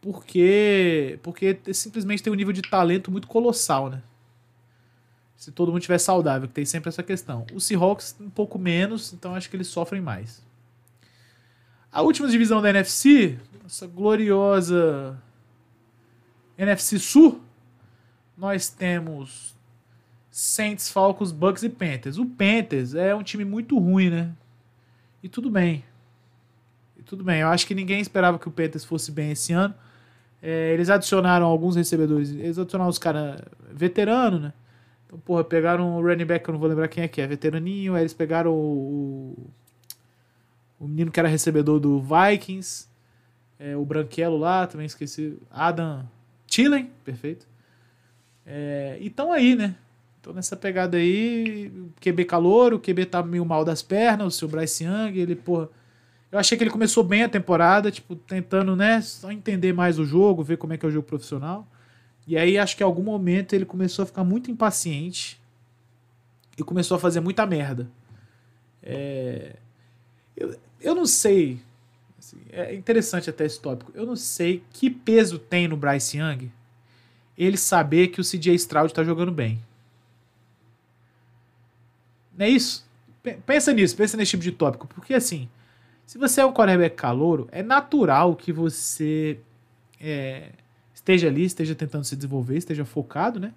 porque porque simplesmente tem um nível de talento muito colossal, né? Se todo mundo estiver saudável, que tem sempre essa questão. Os Seahawks um pouco menos, então acho que eles sofrem mais. A última divisão da NFC, essa gloriosa NFC Sul, nós temos Saints, Falcons, Bucks e Panthers. O Panthers é um time muito ruim, né? E tudo bem. E tudo bem. Eu acho que ninguém esperava que o Panthers fosse bem esse ano. É, eles adicionaram alguns recebedores. Eles adicionaram os caras veteranos, né? Então, porra, pegaram o running back, que eu não vou lembrar quem é que é, veteraninho, aí eles pegaram o, o menino que era recebedor do Vikings, é, o Branquelo lá, também esqueci, Adam Tillen, perfeito. É, e estão aí, né? Tô nessa pegada aí, o QB calor, o QB tá meio mal das pernas, o seu Bryce Young, ele, porra... Eu achei que ele começou bem a temporada, tipo, tentando, né, só entender mais o jogo, ver como é que é o jogo profissional. E aí acho que em algum momento ele começou a ficar muito impaciente e começou a fazer muita merda. É... Eu, eu não sei. Assim, é interessante até esse tópico. Eu não sei que peso tem no Bryce Young ele saber que o CJ Stroud tá jogando bem. Não é isso? Pensa nisso, pensa nesse tipo de tópico. Porque assim, se você é um quarterback calouro, é natural que você é, esteja ali, esteja tentando se desenvolver, esteja focado, né?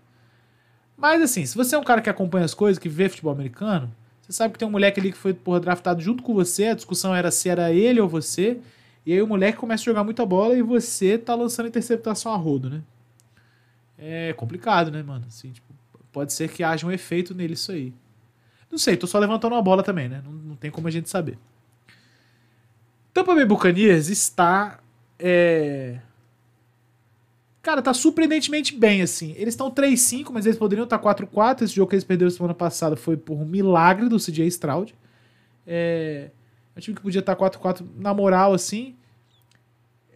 Mas assim, se você é um cara que acompanha as coisas, que vê futebol americano, você sabe que tem um moleque ali que foi porra, draftado junto com você, a discussão era se era ele ou você, e aí o moleque começa a jogar muita bola e você tá lançando interceptação a rodo, né? É complicado, né, mano? Assim, tipo, pode ser que haja um efeito nele isso aí. Não sei, tô só levantando uma bola também, né? Não, não tem como a gente saber. Tampa Bay Buccaneers está é, Cara, tá surpreendentemente bem, assim. Eles estão 3-5, mas eles poderiam estar 4-4. Esse jogo que eles perderam semana passada foi por um milagre do CJ Stroud. É, é um time que podia estar 4-4 na moral, assim.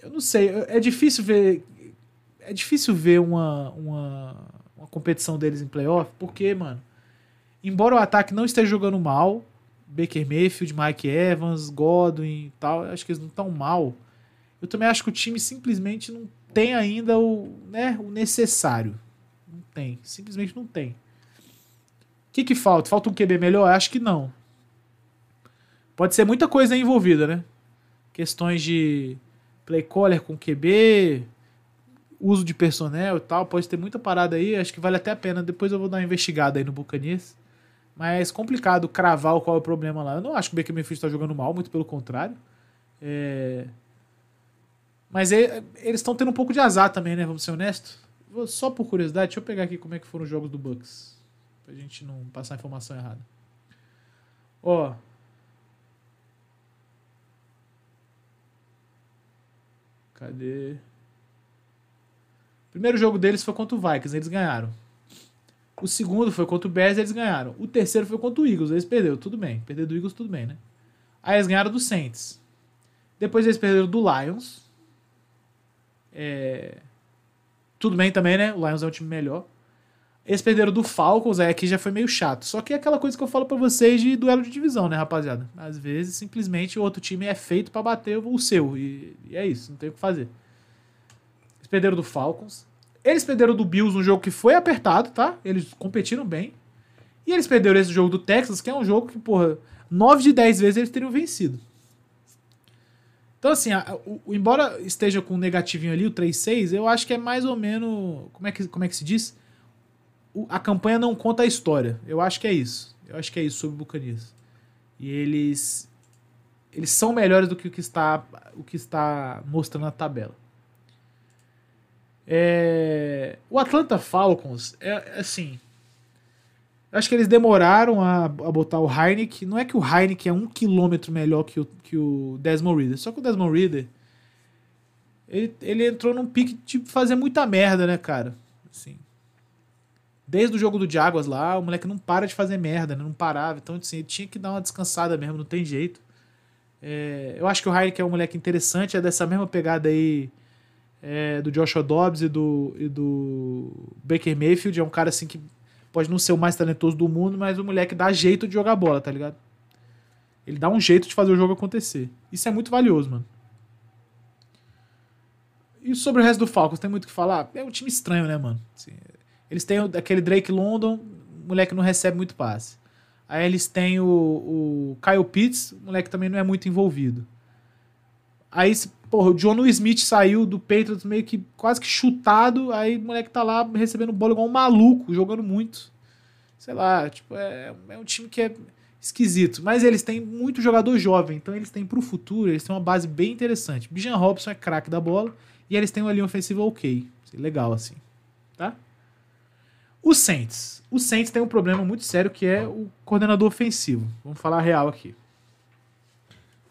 Eu não sei, é difícil ver. É difícil ver uma, uma, uma competição deles em playoff, porque, mano, embora o ataque não esteja jogando mal, Baker Mayfield, Mike Evans, Godwin e tal, acho que eles não estão mal. Eu também acho que o time simplesmente não tem ainda o, né, o necessário. Não tem. Simplesmente não tem. O que, que falta? Falta um QB melhor? Acho que não. Pode ser muita coisa envolvida, né? Questões de play caller com QB, uso de personnel e tal. Pode ter muita parada aí. Acho que vale até a pena. Depois eu vou dar uma investigada aí no Buccaneers. Mas complicado cravar qual é o problema lá. Eu não acho que o Baker Mayfield está jogando mal, muito pelo contrário. É... Mas é, eles estão tendo um pouco de azar também, né? Vamos ser honestos. Só por curiosidade, deixa eu pegar aqui como é que foram os jogos do Bucks. Pra gente não passar a informação errada. Ó. Cadê? Primeiro jogo deles foi contra o Vikings, eles ganharam. O segundo foi contra o Bears, eles ganharam. O terceiro foi contra o Eagles, eles perderam, tudo bem. Perder do Eagles, tudo bem, né? Aí eles ganharam do Saints. Depois eles perderam do Lions. É... Tudo bem também, né? O Lions é um time melhor. Eles perderam do Falcons, aí aqui já foi meio chato. Só que é aquela coisa que eu falo para vocês de duelo de divisão, né, rapaziada? Às vezes, simplesmente, o outro time é feito para bater o seu. E, e, é isso, não tem o que fazer. Eles perderam do Falcons. Eles perderam do Bills, um jogo que foi apertado, tá? Eles competiram bem. E eles perderam esse jogo do Texas, que é um jogo que, porra, 9 de 10 vezes eles teriam vencido. Então, assim, a, o, embora esteja com um negativinho ali, o 3-6, eu acho que é mais ou menos. Como é que, como é que se diz? O, a campanha não conta a história. Eu acho que é isso. Eu acho que é isso sobre o Buccaneers. E eles. Eles são melhores do que o que está, o que está mostrando na tabela. É, o Atlanta Falcons é assim. Acho que eles demoraram a, a botar o Heineken. Não é que o Heineken é um quilômetro melhor que o, que o Desmond Reader. Só que o Desmond Reader. Ele, ele entrou num pique de fazer muita merda, né, cara? Assim. Desde o jogo do Jaguars lá, o moleque não para de fazer merda, né? Não parava. Então, assim, ele tinha que dar uma descansada mesmo, não tem jeito. É, eu acho que o Heineken é um moleque interessante, é dessa mesma pegada aí é, do Joshua Dobbs e do, e do Baker Mayfield. É um cara assim que pode não ser o mais talentoso do mundo, mas o moleque dá jeito de jogar bola, tá ligado? Ele dá um jeito de fazer o jogo acontecer. Isso é muito valioso, mano. E sobre o resto do Falcons, tem muito o que falar? É um time estranho, né, mano? Assim, eles têm aquele Drake London, moleque não recebe muito passe. Aí eles têm o, o Kyle Pitts, moleque também não é muito envolvido. Aí, porra, o John Smith saiu do Patriots meio que quase que chutado, aí o moleque tá lá recebendo bola igual um maluco, jogando muito. Sei lá, tipo, é, é um time que é esquisito. Mas eles têm muito jogador jovem, então eles têm pro futuro, eles têm uma base bem interessante. Bijan Robson é craque da bola e eles têm uma linha ofensiva ok. Legal, assim. Tá? O Saints. O Saints tem um problema muito sério que é o coordenador ofensivo. Vamos falar real aqui.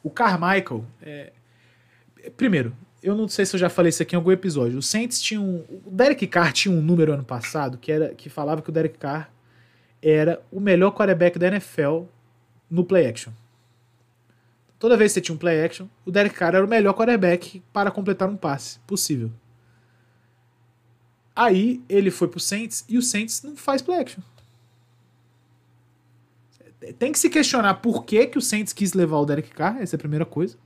O Carmichael é, Primeiro, eu não sei se eu já falei isso aqui em algum episódio. O Saints tinha um. O Derek Carr tinha um número ano passado que, era, que falava que o Derek Carr era o melhor quarterback da NFL no play action. Toda vez que você tinha um play action, o Derek Carr era o melhor quarterback para completar um passe possível. Aí ele foi pro Saints e o Saints não faz play action. Tem que se questionar por que, que o Saints quis levar o Derek Carr, essa é a primeira coisa.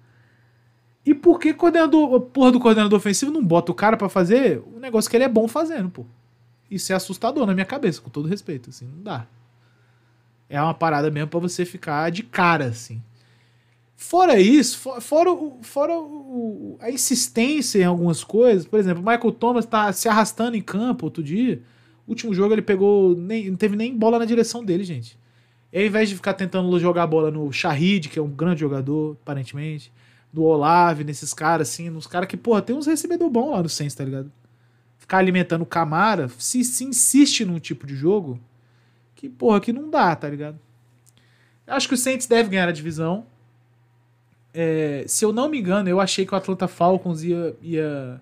E por que coordenador, porra do coordenador ofensivo não bota o cara para fazer o negócio que ele é bom fazendo, pô? Isso é assustador na minha cabeça, com todo respeito, assim, não dá. É uma parada mesmo para você ficar de cara, assim. Fora isso, fo- fora, o- fora o- a insistência em algumas coisas, por exemplo, o Michael Thomas tá se arrastando em campo outro dia. Último jogo ele pegou, nem, não teve nem bola na direção dele, gente. E ao invés de ficar tentando jogar a bola no Shahid, que é um grande jogador, aparentemente, no Olave, nesses caras assim, nos caras que, porra, tem uns recebedor bom lá no Saints, tá ligado? Ficar alimentando o Camara, se, se insiste num tipo de jogo que, porra, que não dá, tá ligado? Acho que o Saints deve ganhar a divisão. É, se eu não me engano, eu achei que o Atlanta Falcons ia, ia,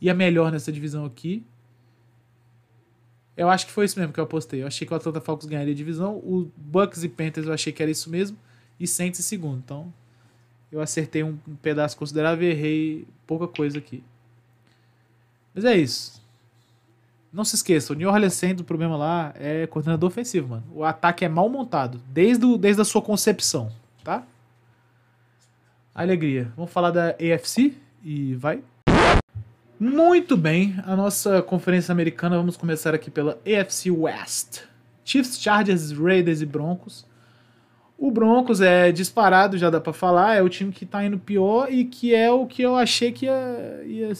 ia melhor nessa divisão aqui. Eu acho que foi isso mesmo que eu apostei. Eu achei que o Atlanta Falcons ganharia a divisão. O Bucks e Panthers eu achei que era isso mesmo. E Saints em segundo. Então, eu acertei um, pedaço considerável e errei pouca coisa aqui. Mas é isso. Não se esqueça, o New Orleans Saints, o problema lá é coordenador ofensivo, mano. O ataque é mal montado, desde, o, desde a sua concepção, tá? Alegria. Vamos falar da AFC e vai. Muito bem, a nossa conferência americana, vamos começar aqui pela AFC West. Chiefs, Chargers, Raiders e Broncos. O Broncos é disparado, já dá pra falar, é o time que tá indo pior e que é o que eu achei que ia, ia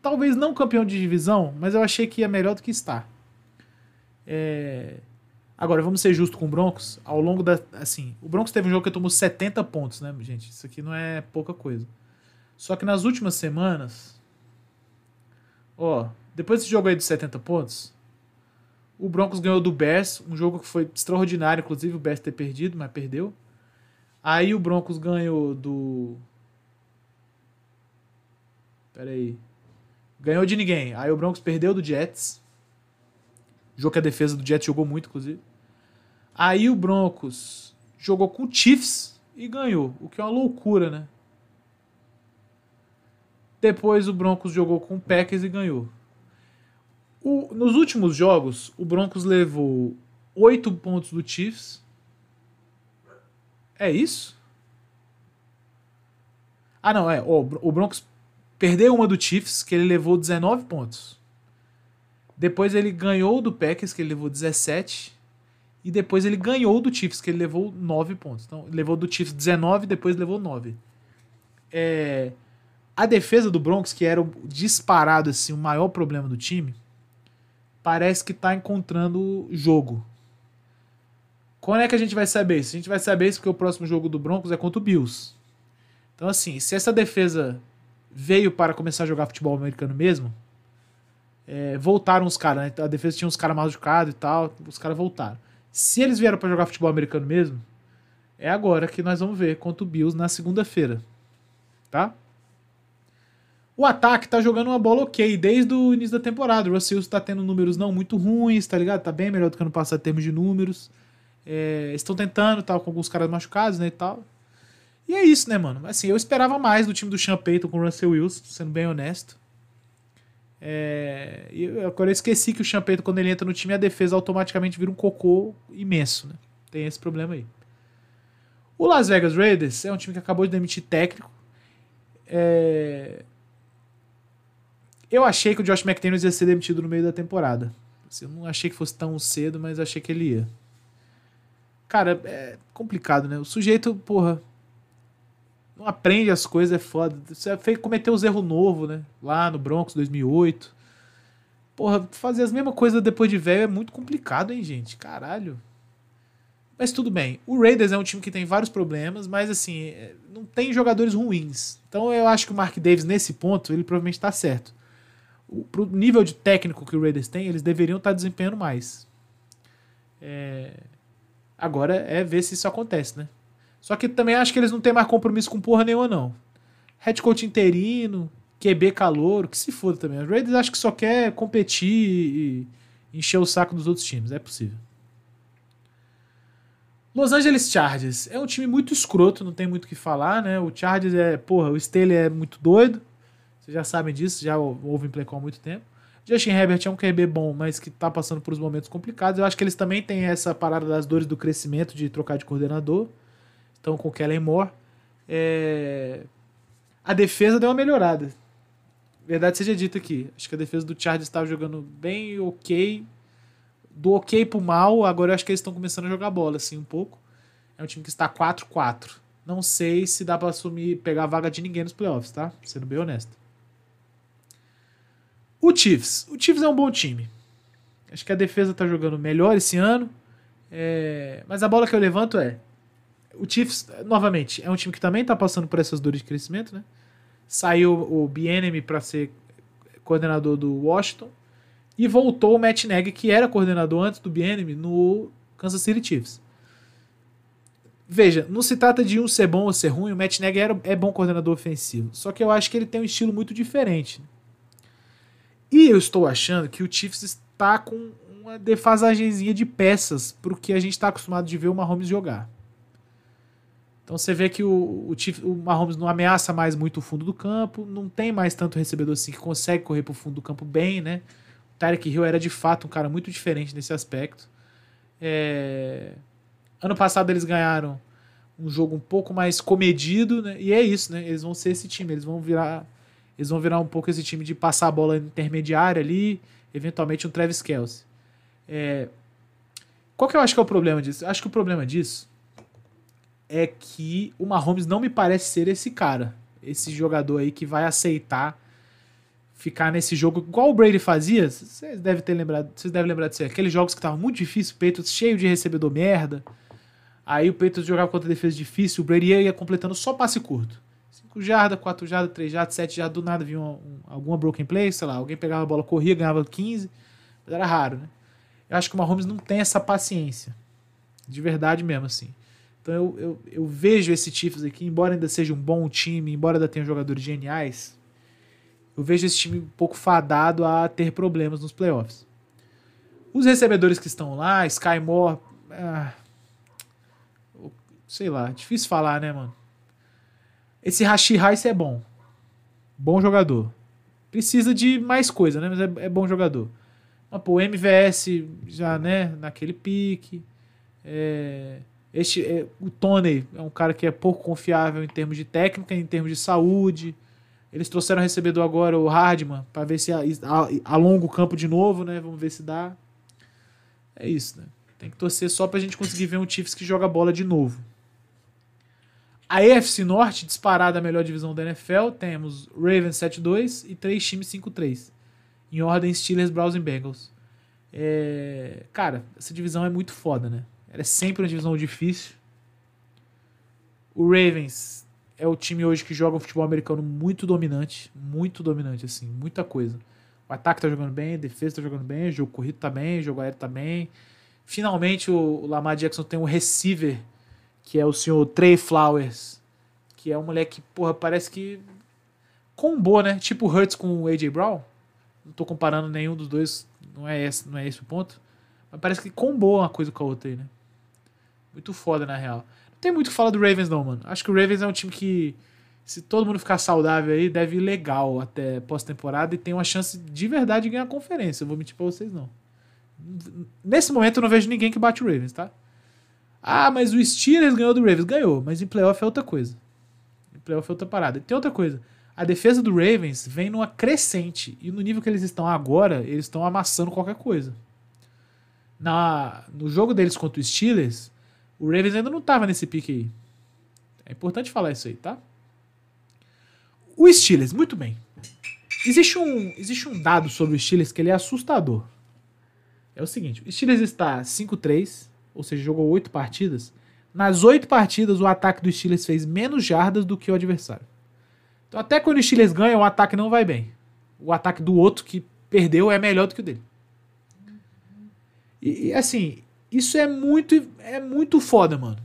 talvez não campeão de divisão, mas eu achei que ia melhor do que está. É... Agora, vamos ser justos com o Broncos. Ao longo da. Assim, o Broncos teve um jogo que tomou 70 pontos, né, gente? Isso aqui não é pouca coisa. Só que nas últimas semanas. Ó, depois desse jogo aí de 70 pontos, o Broncos ganhou do Bears, um jogo que foi extraordinário, inclusive o Bears ter perdido, mas perdeu. Aí o Broncos ganhou do. Pera aí. Ganhou de ninguém. Aí o Broncos perdeu do Jets. Jogo que a defesa do Jets jogou muito, inclusive. Aí o Broncos jogou com o Chiefs e ganhou, o que é uma loucura, né? Depois o Broncos jogou com o Packers e ganhou. O- nos últimos jogos, o Broncos levou 8 pontos do Chiefs. É isso? Ah, não, é. o Broncos perdeu uma do Chiefs, que ele levou 19 pontos. Depois ele ganhou do Packers, que ele levou 17. E depois ele ganhou do Chiefs, que ele levou 9 pontos. Então, levou do Chiefs 19, depois levou 9. É, a defesa do Broncos, que era disparado assim, o maior problema do time, parece que tá encontrando jogo. Quando é que a gente vai saber isso? A gente vai saber isso porque o próximo jogo do Broncos é contra o Bills. Então, assim, se essa defesa veio para começar a jogar futebol americano mesmo, é, voltaram os caras, né? A defesa tinha uns caras machucados e tal, os caras voltaram. Se eles vieram para jogar futebol americano mesmo, é agora que nós vamos ver contra o Bills na segunda-feira. Tá? O ataque tá jogando uma bola ok desde o início da temporada. O Russell tá tendo números não muito ruins, tá ligado? Tá bem melhor do que ano passado em termos de números. É, estão tentando, tal, com alguns caras machucados, né, e tal. E é isso, né, mano? Assim, eu esperava mais do time do Payton com o Russell Wilson, sendo bem honesto. É, eu, agora eu esqueci que o Payton, quando ele entra no time, a defesa automaticamente vira um cocô imenso, né? Tem esse problema aí. O Las Vegas Raiders é um time que acabou de demitir técnico. É, Eu achei que o Josh McDaniels ia ser demitido no meio da temporada. Assim, eu não achei que fosse tão cedo, mas achei que ele ia. Cara, é complicado, né? O sujeito, porra, não aprende as coisas, é foda. Você fez, cometeu os erros novos, né? Lá no Broncos 2008. Porra, fazer as mesmas coisas depois de velho é muito complicado, hein, gente? Caralho. Mas tudo bem. O Raiders é um time que tem vários problemas, mas assim, é, não tem jogadores ruins. Então eu acho que o Mark Davis, nesse ponto, ele provavelmente está certo. O, pro nível de técnico que o Raiders tem, eles deveriam estar desempenhando mais. É, Agora é ver se isso acontece, né? Só que também acho que eles não têm mais compromisso com porra nenhuma, não. Head coach interino, QB calor, que se foda também. Os Raiders acho que só quer competir e encher o saco dos outros times. É possível. Los Angeles Chargers é um time muito escroto, não tem muito o que falar, né? O Chargers é, porra, o Staley é muito doido. Vocês já sabem disso, já ouve em Playcom há muito tempo. Justin Herbert é um QB bom, mas que tá passando por uns momentos complicados. Eu acho que eles também têm essa parada das dores do crescimento de trocar de coordenador. Estão com o Kellen Moore. É... A defesa deu uma melhorada. Verdade seja dita aqui. Acho que a defesa do Chargers estava jogando bem ok. Do ok pro mal, agora eu acho que eles estão começando a jogar bola, assim, um pouco. É um time que está 4-4. não sei se dá pra assumir, pegar a vaga de ninguém nos playoffs, tá? Sendo bem honesto. O Chiefs. O Chiefs é um bom time. Acho que a defesa tá jogando melhor esse ano. É, Mas a bola que eu levanto é. O Chiefs, novamente, é um time que também tá passando por essas dores de crescimento, né? Saiu o Bienemy para ser coordenador do Washington. E voltou o Matt Nagy, que era coordenador antes do Bienemy, no Kansas City Chiefs. Veja, não se trata de um ser bom ou ser ruim. O Matt Nagy é bom coordenador ofensivo. Só que eu acho que ele tem um estilo muito diferente. E eu estou achando que o Chiefs está com uma defasagenzinha de peças para o que a gente está acostumado de ver o Mahomes jogar. Então você vê que o, o, Chiefs, o Mahomes não ameaça mais muito o fundo do campo, não tem mais tanto recebedor assim que consegue correr para o fundo do campo bem, né? O Tyreek Hill era de fato um cara muito diferente nesse aspecto. É... Ano passado eles ganharam um jogo um pouco mais comedido, né? E é isso, né? Eles vão ser esse time, eles vão virar eles vão virar um pouco esse time de passar a bola intermediária ali, eventualmente um Travis Kelce. É... Qual que eu acho que é o problema disso? Eu acho que o problema disso é que o Mahomes não me parece ser esse cara, esse jogador aí que vai aceitar ficar nesse jogo igual o Brady fazia. Vocês devem ter lembrado, vocês devem lembrar disso. Aqueles jogos que estavam muito difíceis, o Patriots cheio de recebedor merda. Aí o Patriots jogava contra defesa difícil, o Brady ia completando só passe curto. 5 jardas, 4 jardas, 3 jardas, 7 jardas, do nada vinha um, alguma broken play, sei lá, alguém pegava a bola, corria, ganhava 15, mas era raro, né? Eu acho que o Mahomes não tem essa paciência. De verdade mesmo, assim. Então eu, eu, eu vejo esse Chiefs aqui, embora ainda seja um bom time, embora ainda tenha jogadores geniais, eu vejo esse time um pouco fadado a ter problemas nos playoffs. Os recebedores que estão lá, Sky Moore, ah, sei lá, difícil falar, né, mano? Esse Hashi Rice é bom. Bom jogador. Precisa de mais coisa, né? Mas é, é bom jogador. Mas, pô, o MVS já, né, naquele pique. É, este, é, o Tony é um cara que é pouco confiável em termos de técnica, em termos de saúde. Eles trouxeram recebedor agora o Hardman para ver se alonga o campo de novo, né? Vamos ver se dá. É isso, né? Tem que torcer só pra gente conseguir ver um Chiefs que joga bola de novo. A EFC Norte, disparada a melhor divisão da NFL, temos Ravens 7-2 e três times 5-3. Em ordem Steelers, Browns e Bengals. É... Cara, essa divisão é muito foda, né? Ela é sempre uma divisão difícil. O Ravens é o time hoje que joga um futebol americano muito dominante. Muito dominante, assim. Muita coisa. O ataque tá jogando bem, a defesa tá jogando bem, o jogo corrido tá bem, o jogo aéreo tá bem. Finalmente o Lamar Jackson tem um receiver que é o senhor Trey Flowers, que é um moleque, porra, parece que combou, né? Tipo Hurts com o AJ Brown. Não tô comparando nenhum dos dois, não é esse, não é esse o ponto. Mas parece que combou uma coisa com a outra aí, né? Muito foda, na real. Não tem muito o que falar do Ravens, não, mano. Acho que o Ravens é um time que, se todo mundo ficar saudável aí, deve ir legal até pós-temporada e tem uma chance de verdade de ganhar a conferência. Eu vou mentir pra vocês, não. Nesse momento eu não vejo ninguém que bate o Ravens, tá? Ah, mas o Steelers ganhou do Ravens. Ganhou, mas em playoff é outra coisa. Em playoff é outra parada. E tem outra coisa. A defesa do Ravens vem numa crescente. E no nível que eles estão agora, eles estão amassando qualquer coisa. Na, no jogo deles contra o Steelers, o Ravens ainda não estava nesse pique aí. É importante falar isso aí, tá? O Steelers, muito bem. Existe um, existe um dado sobre o Steelers que ele é assustador. É o seguinte, o Steelers está 5-3, ou seja, jogou oito partidas. Nas oito partidas, o ataque do Steelers fez menos jardas do que o adversário. Então, até quando o Steelers ganha, o ataque não vai bem. O ataque do outro que perdeu é melhor do que o dele. E, e assim, isso é muito, é muito foda, mano.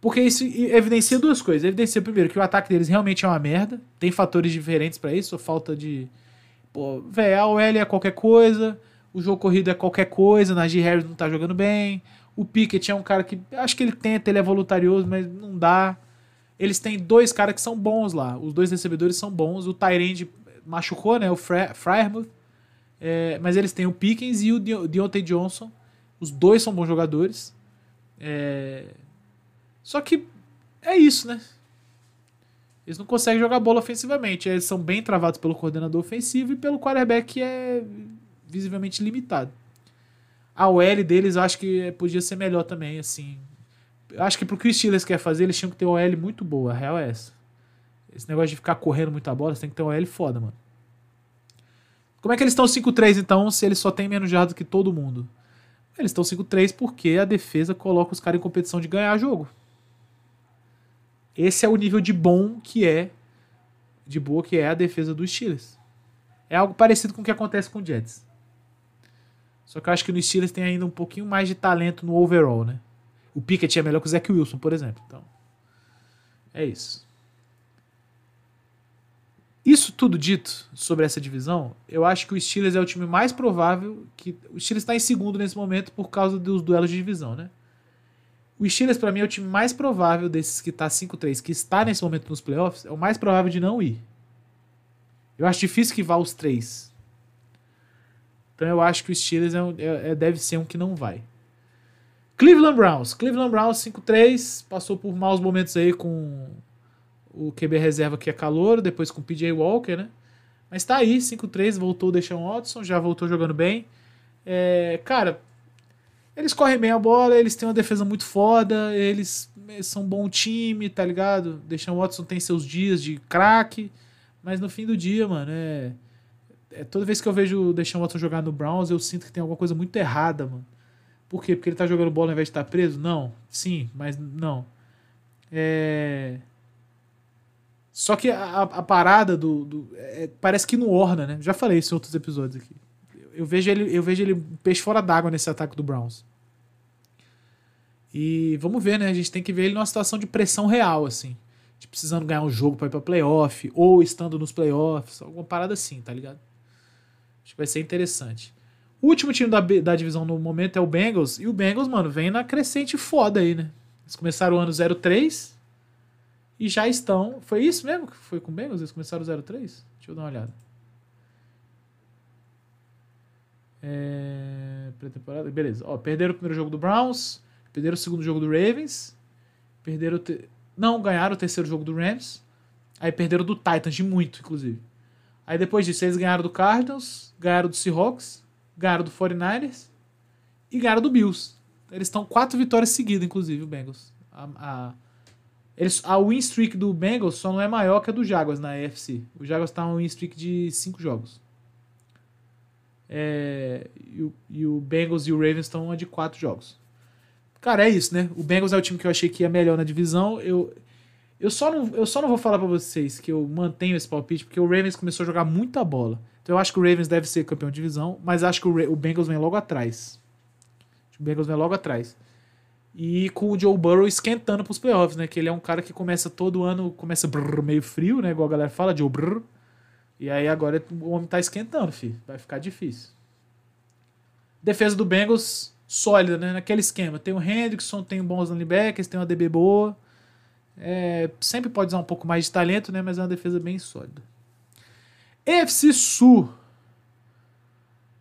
Porque isso evidencia duas coisas. Evidencia, primeiro, que o ataque deles realmente é uma merda. Tem fatores diferentes para isso. Falta de. Pô, velho, a OL é qualquer coisa. O jogo corrido é qualquer coisa, Najee Harris não tá jogando bem. O Pickett é um cara que acho que ele tenta, ele é voluntarioso, mas não dá. Eles têm dois caras que são bons lá. Os dois recebedores são bons. O Tyrande machucou, né? O Frymouth. É, mas eles têm o Pickens e o Deontay Johnson. Os dois são bons jogadores. É... Só que é isso, né? Eles não conseguem jogar bola ofensivamente. Eles são bem travados pelo coordenador ofensivo e pelo quarterback que é visivelmente limitado. A OL deles acho que podia ser melhor também, assim. Eu acho que pro que o Steelers quer fazer, eles tinham que ter uma OL muito boa. A real é essa. Esse negócio de ficar correndo muita bola, você tem que ter uma OL foda, mano. Como é que eles estão 5-3 então, se eles só têm menos jardas que todo mundo? Eles estão 5-3 porque a defesa coloca os caras em competição de ganhar jogo. Esse é o nível de bom que é, de boa que é a defesa dos Steelers. É algo parecido com o que acontece com o Jets. Só que eu acho que no Steelers tem ainda um pouquinho mais de talento no overall, né? O Pickett é melhor que o Zach Wilson, por exemplo. Então, é isso. Isso tudo dito sobre essa divisão, eu acho que o Steelers é o time mais provável que o Steelers está em segundo nesse momento por causa dos duelos de divisão, né? O Steelers para mim é o time mais provável desses que tá 5-3, que está nesse momento nos playoffs, é o mais provável de não ir. Eu acho difícil que vá os três. Então eu acho que o Steelers é, é, é deve ser um que não vai. Cleveland Browns. Cleveland Browns 5-3. Passou por maus momentos aí com o QB reserva que é calor, depois com o PJ Walker, né? Mas tá aí, 5-3, voltou o Deshaun Watson, já voltou jogando bem. É, cara, eles correm bem a bola, eles têm uma defesa muito foda, eles, eles são um bom time, tá ligado? Deshaun Watson tem seus dias de craque, mas no fim do dia, mano, é, é, Toda vez que eu vejo o Deshaun Watson jogar no Browns, eu sinto que tem alguma coisa muito errada, mano. Por quê? Porque ele tá jogando bola ao invés de estar tá preso? Não. Sim, mas não. É. Só que a, a parada do. do é, parece que não orna, né? Já falei isso em outros episódios aqui. Eu vejo ele, eu vejo ele um peixe fora d'água nesse ataque do Browns. E vamos ver, né? A gente tem que ver ele numa situação de pressão real, assim. De precisando ganhar um jogo para ir pra playoff, ou estando nos playoffs, alguma parada assim, tá ligado? Acho que vai ser interessante. O último time da, da divisão no momento é o Bengals. E o Bengals, mano, vem na crescente foda aí, né? Eles começaram o ano 03 e já estão. Foi isso mesmo que foi com o Bengals? Eles começaram o 03? Deixa eu dar uma olhada. É, pré-temporada. Beleza. Ó, perderam o primeiro jogo do Browns. Perderam o segundo jogo do Ravens. Perderam. Te... Não, ganharam o terceiro jogo do Rams. Aí perderam do Titans, de muito, inclusive. Aí depois disso, eles ganharam do Cardinals, ganharam do Seahawks, ganharam do 49ers e ganharam do Bills. Eles estão quatro vitórias seguidas, inclusive, o Bengals. A, a, eles, a win streak do Bengals só não é maior que a do Jaguars na AFC. O Jaguars está uma win streak de cinco jogos. É, e, o, e, o, Bengals e o Ravens estão de quatro jogos. Cara, é isso, né? O Bengals é o time que eu achei que ia melhor na divisão. Eu, eu, só, não, eu só não vou falar para vocês que eu mantenho esse palpite, porque o Ravens começou a jogar muita bola. Então eu acho que o Ravens deve ser campeão de divisão, mas acho que o, o Bengals vem logo atrás. O Bengals vem logo atrás. E com o Joe Burrow esquentando pros playoffs, né? Que ele é um cara que começa todo ano, começa brrr, meio frio, né? Igual a galera fala, Joe Brrr. E aí agora o homem tá esquentando, filho. Vai ficar difícil. Defesa do Bengals, sólida, né? Naquele esquema. Tem o Hendrickson, tem bons linebackers, tem uma DB boa. É, sempre pode usar um pouco mais de talento, né? Mas é uma defesa bem sólida. EFC Sul.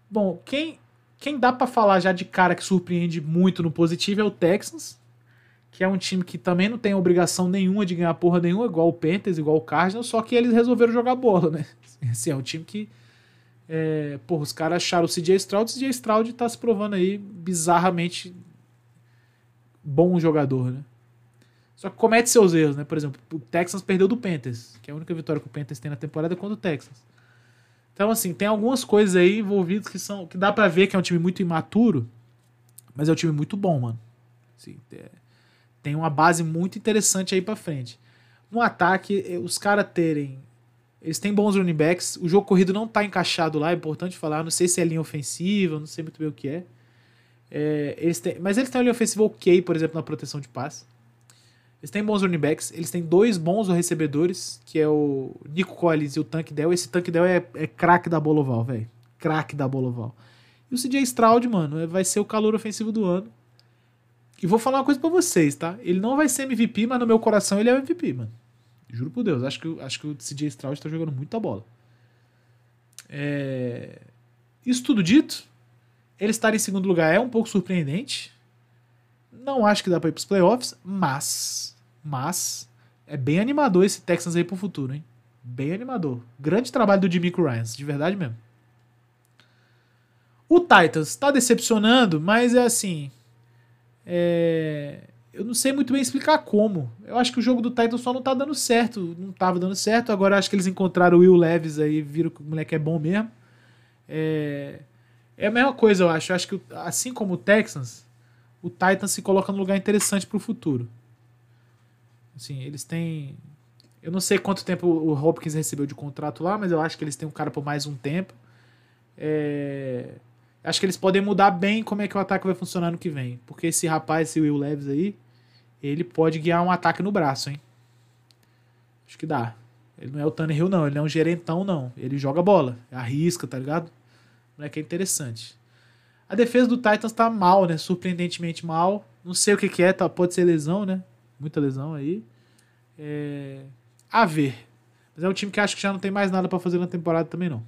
Bom, quem quem dá para falar já de cara que surpreende muito no positivo é o Texans, que é um time que também não tem obrigação nenhuma de ganhar porra nenhuma, igual o Panthers, igual o Cardinals, só que eles resolveram jogar bola, né? *laughs* Assim, é um time que. É, porra, os caras acharam o CJ Stroud, o CJ Stroud tá se provando aí bizarramente bom jogador, né? Só que comete seus erros, né? Por exemplo, o Texans perdeu do Panthers, que é a única vitória que o Panthers tem na temporada é contra o Texans. Então, assim, tem algumas coisas aí envolvidas que são. que dá para ver que é um time muito imaturo, mas é um time muito bom, mano. Assim, é, tem uma base muito interessante aí para frente. No ataque, eh, os caras terem. Eles têm bons running backs. O jogo corrido não tá encaixado lá, é importante falar. Não sei se é linha ofensiva, não sei muito bem o que é. é eles têm, mas eles têm uma linha ofensiva ok, por exemplo, na proteção de passe. Eles têm bons running backs, eles têm dois bons recebedores, que é o Nico Collins e o Tank Dell. Esse Tank Dell é, é craque da Boloval, velho. Craque da Boloval. E o CJ Stroud, mano, é, vai ser o calor ofensivo do ano. E vou falar uma coisa para vocês, tá? Ele não vai ser MVP, mas no meu coração ele é o MVP, mano. Juro por Deus, acho que, acho que o CJ Stroud tá jogando muita bola. É... Isso tudo dito, ele estar em segundo lugar é um pouco surpreendente. Não acho que dá pra ir pros playoffs, mas mas é bem animador esse Texans aí pro futuro, hein? Bem animador. Grande trabalho do Jimmy Ryans, de verdade mesmo. O Titans tá decepcionando, mas é assim. É... eu não sei muito bem explicar como. Eu acho que o jogo do Titans só não tá dando certo. Não tava dando certo. Agora acho que eles encontraram o Will Levis aí, viram que o moleque é bom mesmo. É, é a mesma coisa, eu acho. Eu acho que assim como o Texans, o Titans se coloca num lugar interessante pro futuro. Assim, eles têm. Eu não sei quanto tempo o Hopkins recebeu de contrato lá, mas eu acho que eles têm um cara por mais um tempo. É... Acho que eles podem mudar bem como é que o ataque vai funcionar no que vem. Porque esse rapaz, esse Will Levis aí, ele pode guiar um ataque no braço, hein? Acho que dá. Ele não é o Tannehill, não. Ele não é um gerentão, não. Ele joga bola. Arrisca, tá ligado? O moleque é interessante. A defesa do Titans tá mal, né? Surpreendentemente mal. Não sei o que, que é, tá? pode ser lesão, né? Muita lesão aí. É... A ver. Mas é um time que acho que já não tem mais nada para fazer na temporada também, não.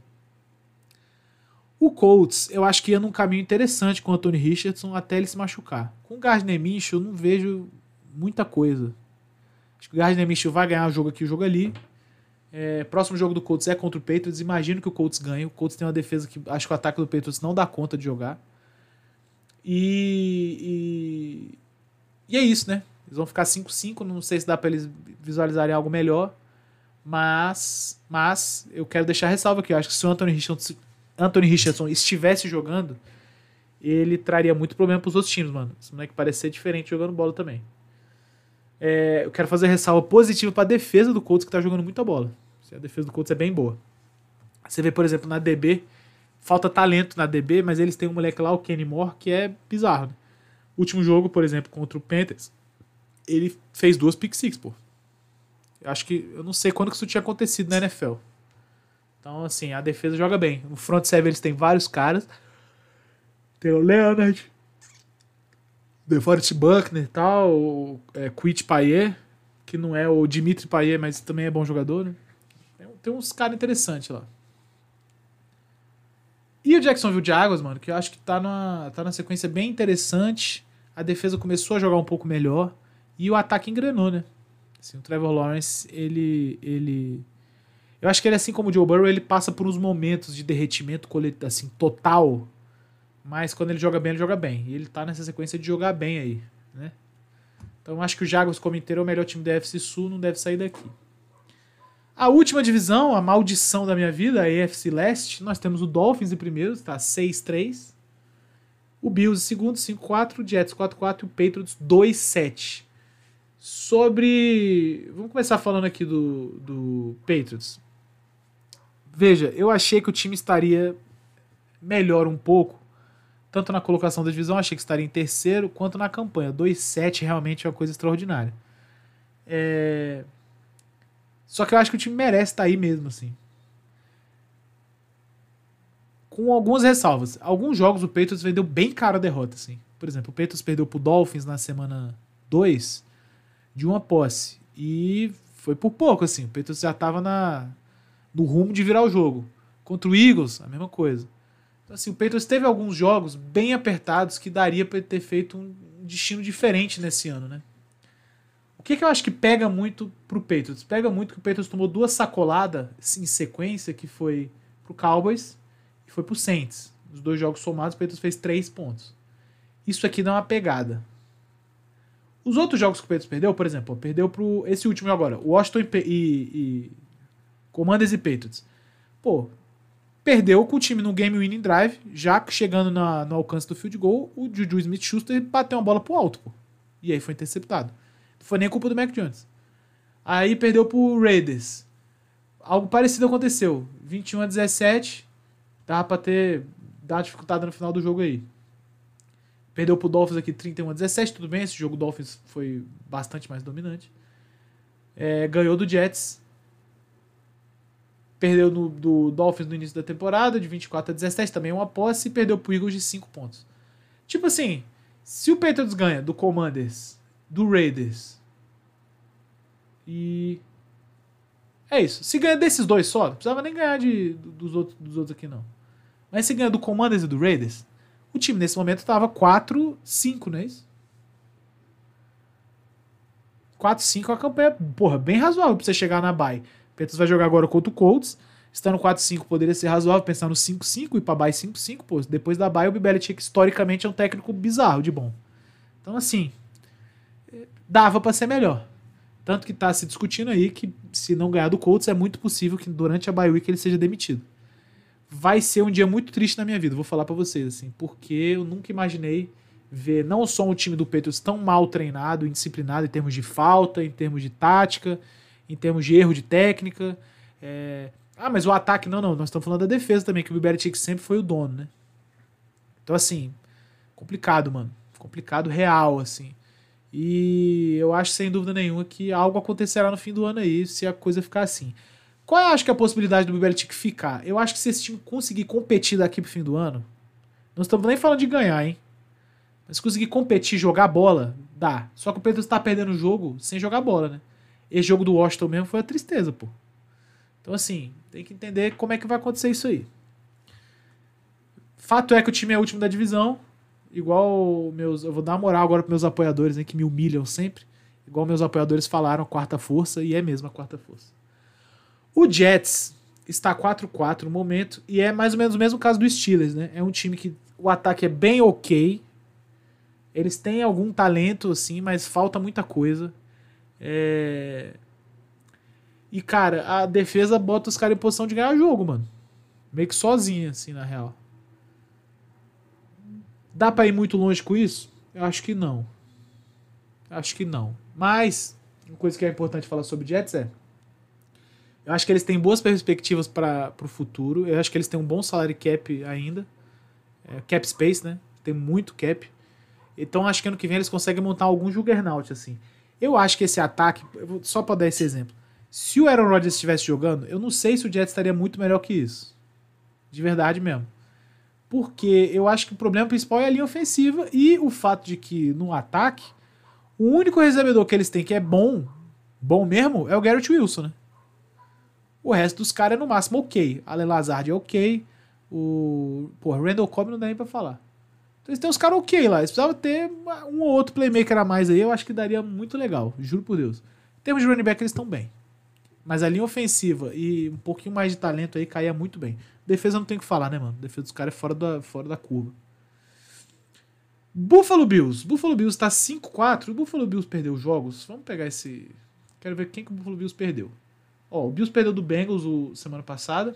O Colts, eu acho que ia num caminho interessante com o Anthony Richardson até ele se machucar. Com o Gardner Minshew, eu não vejo muita coisa. Acho que o Gardner Minshew vai ganhar o jogo aqui, o jogo ali. É, próximo jogo do Colts é contra o Patriots. Imagino que o Colts ganhe. O Colts tem uma defesa que acho que o ataque do Patriots não dá conta de jogar. E, e, e é isso, né? Eles vão ficar 5-5. Não sei se dá para eles visualizarem algo melhor. Mas, mas eu quero deixar ressalva aqui. Eu acho que se o Anthony Richardson, Anthony Richardson estivesse jogando, ele traria muito problema para os outros times, mano. Esse moleque parece ser diferente jogando bola também. É, eu quero fazer ressalva positiva para a defesa do Colts, que está jogando muita bola. A defesa do Colts é bem boa. Você vê, por exemplo, na DB, falta talento na DB, mas eles têm um moleque lá, o Kenny Moore, que é bizarro. Né? Último jogo, por exemplo, contra o Panthers, ele fez duas pick six, pô. Eu acho que. Eu não sei quando que isso tinha acontecido na NFL. Então, assim, a defesa joga bem. No front seven eles têm vários caras. Tem o Leonard, DeForest Buckner e tal, é, Quit que não é o Dimitri Payet, mas também é bom jogador, né? Tem uns caras interessantes lá. E o Jacksonville Jaguars, mano, que eu acho que tá numa, tá numa sequência bem interessante. A defesa começou a jogar um pouco melhor. E o ataque engrenou, né? Assim, o Trevor Lawrence, ele, ele... Eu acho que ele, assim como o Joe Burrow, ele passa por uns momentos de derretimento assim, total mas quando ele joga bem, ele joga bem. E ele tá nessa sequência de jogar bem aí, né? Então acho que o Jaguars como inteiro é o melhor time da FC Sul, não deve sair daqui. A última divisão, a maldição da minha vida, a AFC Leste, nós temos o Dolphins em primeiro, tá 6-3. O Bills em segundo, 5-4, o Jets 4-4 e o Patriots 2-7. Sobre. Vamos começar falando aqui do, do Patriots. Veja, eu achei que o time estaria melhor um pouco tanto na colocação da divisão, achei que estaria em terceiro, quanto na campanha. 2-7 realmente é uma coisa extraordinária. É... Só que eu acho que o time merece estar aí mesmo, assim. Com algumas ressalvas. Alguns jogos o Patriots vendeu bem caro a derrota, assim. Por exemplo, o Patriots perdeu pro Dolphins na semana 2 de uma posse. E foi por pouco, assim. O Patriots já estava na, no rumo de virar o jogo. Contra o Eagles, a mesma coisa. Então, assim, o Patriots teve alguns jogos bem apertados que daria para ter feito um destino diferente nesse ano, né? O que, que eu acho que pega muito pro Patriots? Pega muito que o Patriots tomou duas sacoladas em sequência, que foi pro Cowboys e foi pro Saints. Os dois jogos somados, o Patriots fez três pontos. Isso aqui dá uma pegada. Os outros jogos que o Patriots perdeu, por exemplo, perdeu pro esse último agora, Washington e, e, Commanders e Patriots. Pô, Perdeu com o time no game winning drive, já chegando na, no alcance do field goal, o Juju Smith-Schuster bateu uma bola pro alto, pô. E aí foi interceptado. Não foi nem culpa do Mac Jones. Aí perdeu pro Raiders. Algo parecido aconteceu. 21 a 17. Dava pra ter dado dificultada no final do jogo aí. Perdeu pro Dolphins aqui 31 a 17. Tudo bem, esse jogo Dolphins foi bastante mais dominante. É, ganhou do Jets Perdeu no, do Dolphins no início da temporada, de 24 a 17, também uma posse, e perdeu pro Eagles de 5 pontos. Tipo assim, se o Patriots ganha do Commanders, do Raiders e. É isso. Se ganha desses dois só, não precisava nem ganhar de, dos, outros, dos outros aqui, não. Mas se ganha do Commanders e do Raiders, o time nesse momento tava 4-5, não é isso? 4-5 é uma campanha, porra, bem razoável pra você chegar na bye. Peters vai jogar agora contra o Colts. Estando 4-5 poderia ser razoável pensar no 5-5 e para bye 5-5, pô. Depois da bye o Belichick historicamente é um técnico bizarro de bom. Então assim, dava para ser melhor. Tanto que tá se discutindo aí que se não ganhar do Colts é muito possível que durante a bye week ele seja demitido. Vai ser um dia muito triste na minha vida, vou falar para vocês assim, porque eu nunca imaginei ver não só um time do Patriots tão mal treinado, indisciplinado em termos de falta, em termos de tática, em termos de erro de técnica. É... Ah, mas o ataque, não, não, nós estamos falando da defesa também, que o Belichick sempre foi o dono, né? Então, assim, complicado, mano. Complicado real, assim. E eu acho, sem dúvida nenhuma, que algo acontecerá no fim do ano aí, se a coisa ficar assim. Qual eu acho que é a possibilidade do Belichick ficar? Eu acho que se esse time conseguir competir daqui pro fim do ano, não estamos nem falando de ganhar, hein? Mas conseguir competir, jogar bola, dá. Só que o Pedro está perdendo o jogo sem jogar bola, né? Esse jogo do Washington mesmo foi a tristeza, pô. Então, assim, tem que entender como é que vai acontecer isso aí. Fato é que o time é o último da divisão. Igual meus. Eu vou dar uma moral agora para meus apoiadores, né, que me humilham sempre. Igual meus apoiadores falaram, quarta força, e é mesmo a quarta força. O Jets está 4-4 no momento, e é mais ou menos o mesmo caso do Steelers, né? É um time que o ataque é bem ok, eles têm algum talento, assim, mas falta muita coisa. É... E, cara, a defesa bota os caras em posição de ganhar jogo, mano. Meio que sozinha, assim, na real. Dá pra ir muito longe com isso? Eu acho que não. Acho que não. Mas, uma coisa que é importante falar sobre Jets é. Eu acho que eles têm boas perspectivas para o futuro. Eu acho que eles têm um bom salary cap ainda. É, cap space, né? Tem muito cap. Então acho que ano que vem eles conseguem montar algum juggernaut, assim. Eu acho que esse ataque, só para dar esse exemplo, se o Aaron Rodgers estivesse jogando, eu não sei se o Jets estaria muito melhor que isso. De verdade mesmo. Porque eu acho que o problema principal é a linha ofensiva e o fato de que no ataque, o único recebedor que eles têm que é bom, bom mesmo, é o Garrett Wilson, né? O resto dos caras é no máximo ok. Allen Lazard é ok. O. Pô, Randall Cobb não dá nem pra falar. Então eles têm uns caras ok lá. Eles precisavam ter um ou outro playmaker a mais aí. Eu acho que daria muito legal. Juro por Deus. Em termos de running back, eles estão bem. Mas a linha ofensiva e um pouquinho mais de talento aí caía muito bem. Defesa não tem o que falar, né, mano? Defesa dos caras é fora da, fora da curva. Buffalo Bills. Buffalo Bills tá 5-4. O Buffalo Bills perdeu jogos. Vamos pegar esse. Quero ver quem que o Buffalo Bills perdeu. Ó, o Bills perdeu do Bengals o, semana passada.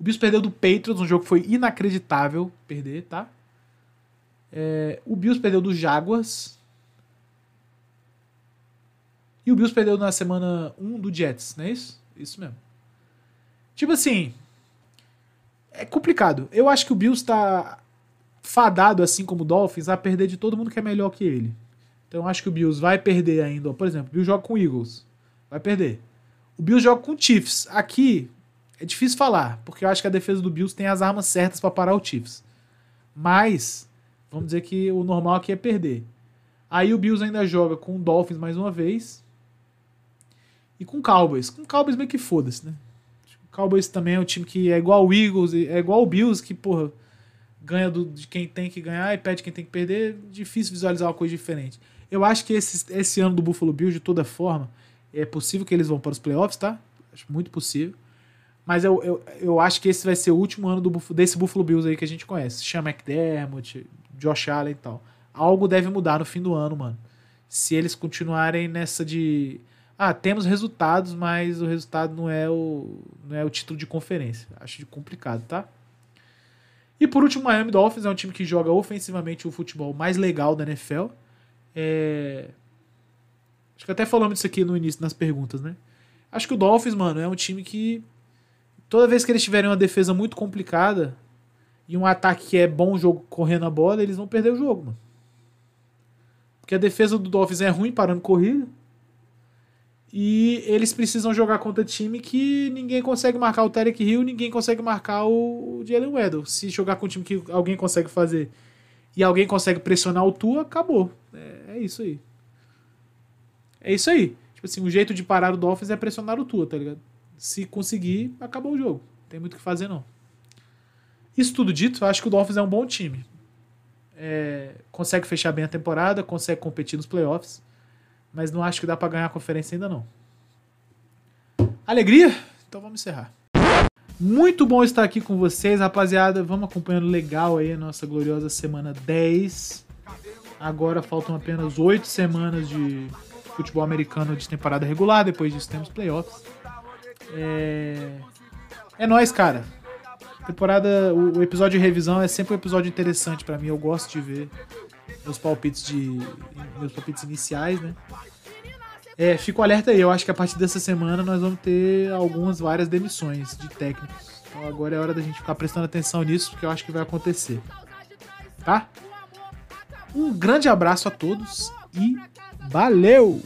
O Bills perdeu do Patriots, um jogo que foi inacreditável perder, tá? É, o Bills perdeu do Jaguars. E o Bills perdeu na semana 1 do Jets, não é isso? Isso mesmo. Tipo assim. É complicado. Eu acho que o Bills tá fadado, assim como o Dolphins, a perder de todo mundo que é melhor que ele. Então eu acho que o Bills vai perder ainda. Por exemplo, o Bills joga com o Eagles. Vai perder. O Bills joga com o Chiefs. Aqui é difícil falar, porque eu acho que a defesa do Bills tem as armas certas para parar o Chiefs. Mas Vamos dizer que o normal aqui é perder. Aí o Bills ainda joga com o Dolphins mais uma vez. E com o Cowboys. Com o Cowboys meio que foda-se, né? O Cowboys também é um time que é igual o Eagles, é igual o Bills, que, porra, ganha do, de quem tem que ganhar e pede quem tem que perder. Difícil visualizar uma coisa diferente. Eu acho que esse, esse ano do Buffalo Bills, de toda forma, é possível que eles vão para os playoffs, tá? Acho muito possível. Mas eu, eu, eu acho que esse vai ser o último ano do, desse Buffalo Bills aí que a gente conhece. Chama McDermott, Josh Allen e tal. Algo deve mudar no fim do ano, mano. Se eles continuarem nessa de. Ah, temos resultados, mas o resultado não é o, não é o título de conferência. Acho complicado, tá? E por último, o Miami Dolphins é um time que joga ofensivamente o futebol mais legal da NFL. É... Acho que até falamos disso aqui no início nas perguntas, né? Acho que o Dolphins, mano, é um time que toda vez que eles tiverem uma defesa muito complicada, e um ataque que é bom jogo correndo a bola, eles vão perder o jogo, mano. Porque a defesa do Dolphins é ruim parando corrida. E eles precisam jogar contra time que ninguém consegue marcar o Tarek Hill, ninguém consegue marcar o Jalen Weddle. Se jogar com um time que alguém consegue fazer e alguém consegue pressionar o Tua, acabou. É, é isso aí. É isso aí. Tipo assim, o jeito de parar o Dolphins é pressionar o Tua, tá ligado? Se conseguir, acabou o jogo. Não tem muito o que fazer, não. Isso tudo dito, acho que o Dolphins é um bom time. É, consegue fechar bem a temporada, consegue competir nos playoffs, mas não acho que dá para ganhar a conferência ainda não. Alegria? Então vamos encerrar. Muito bom estar aqui com vocês, rapaziada. Vamos acompanhando legal aí a nossa gloriosa semana 10. Agora faltam apenas oito semanas de futebol americano de temporada regular. Depois disso temos playoffs. É, é nóis, cara. Temporada, o, o episódio de revisão é sempre um episódio interessante pra mim. Eu gosto de ver meus palpites de meus palpites iniciais, né? É, fico alerta aí. Eu acho que a partir dessa semana nós vamos ter algumas várias demissões de técnicos. Então agora é hora da gente ficar prestando atenção nisso, porque eu acho que vai acontecer. Tá? Um grande abraço a todos e valeu!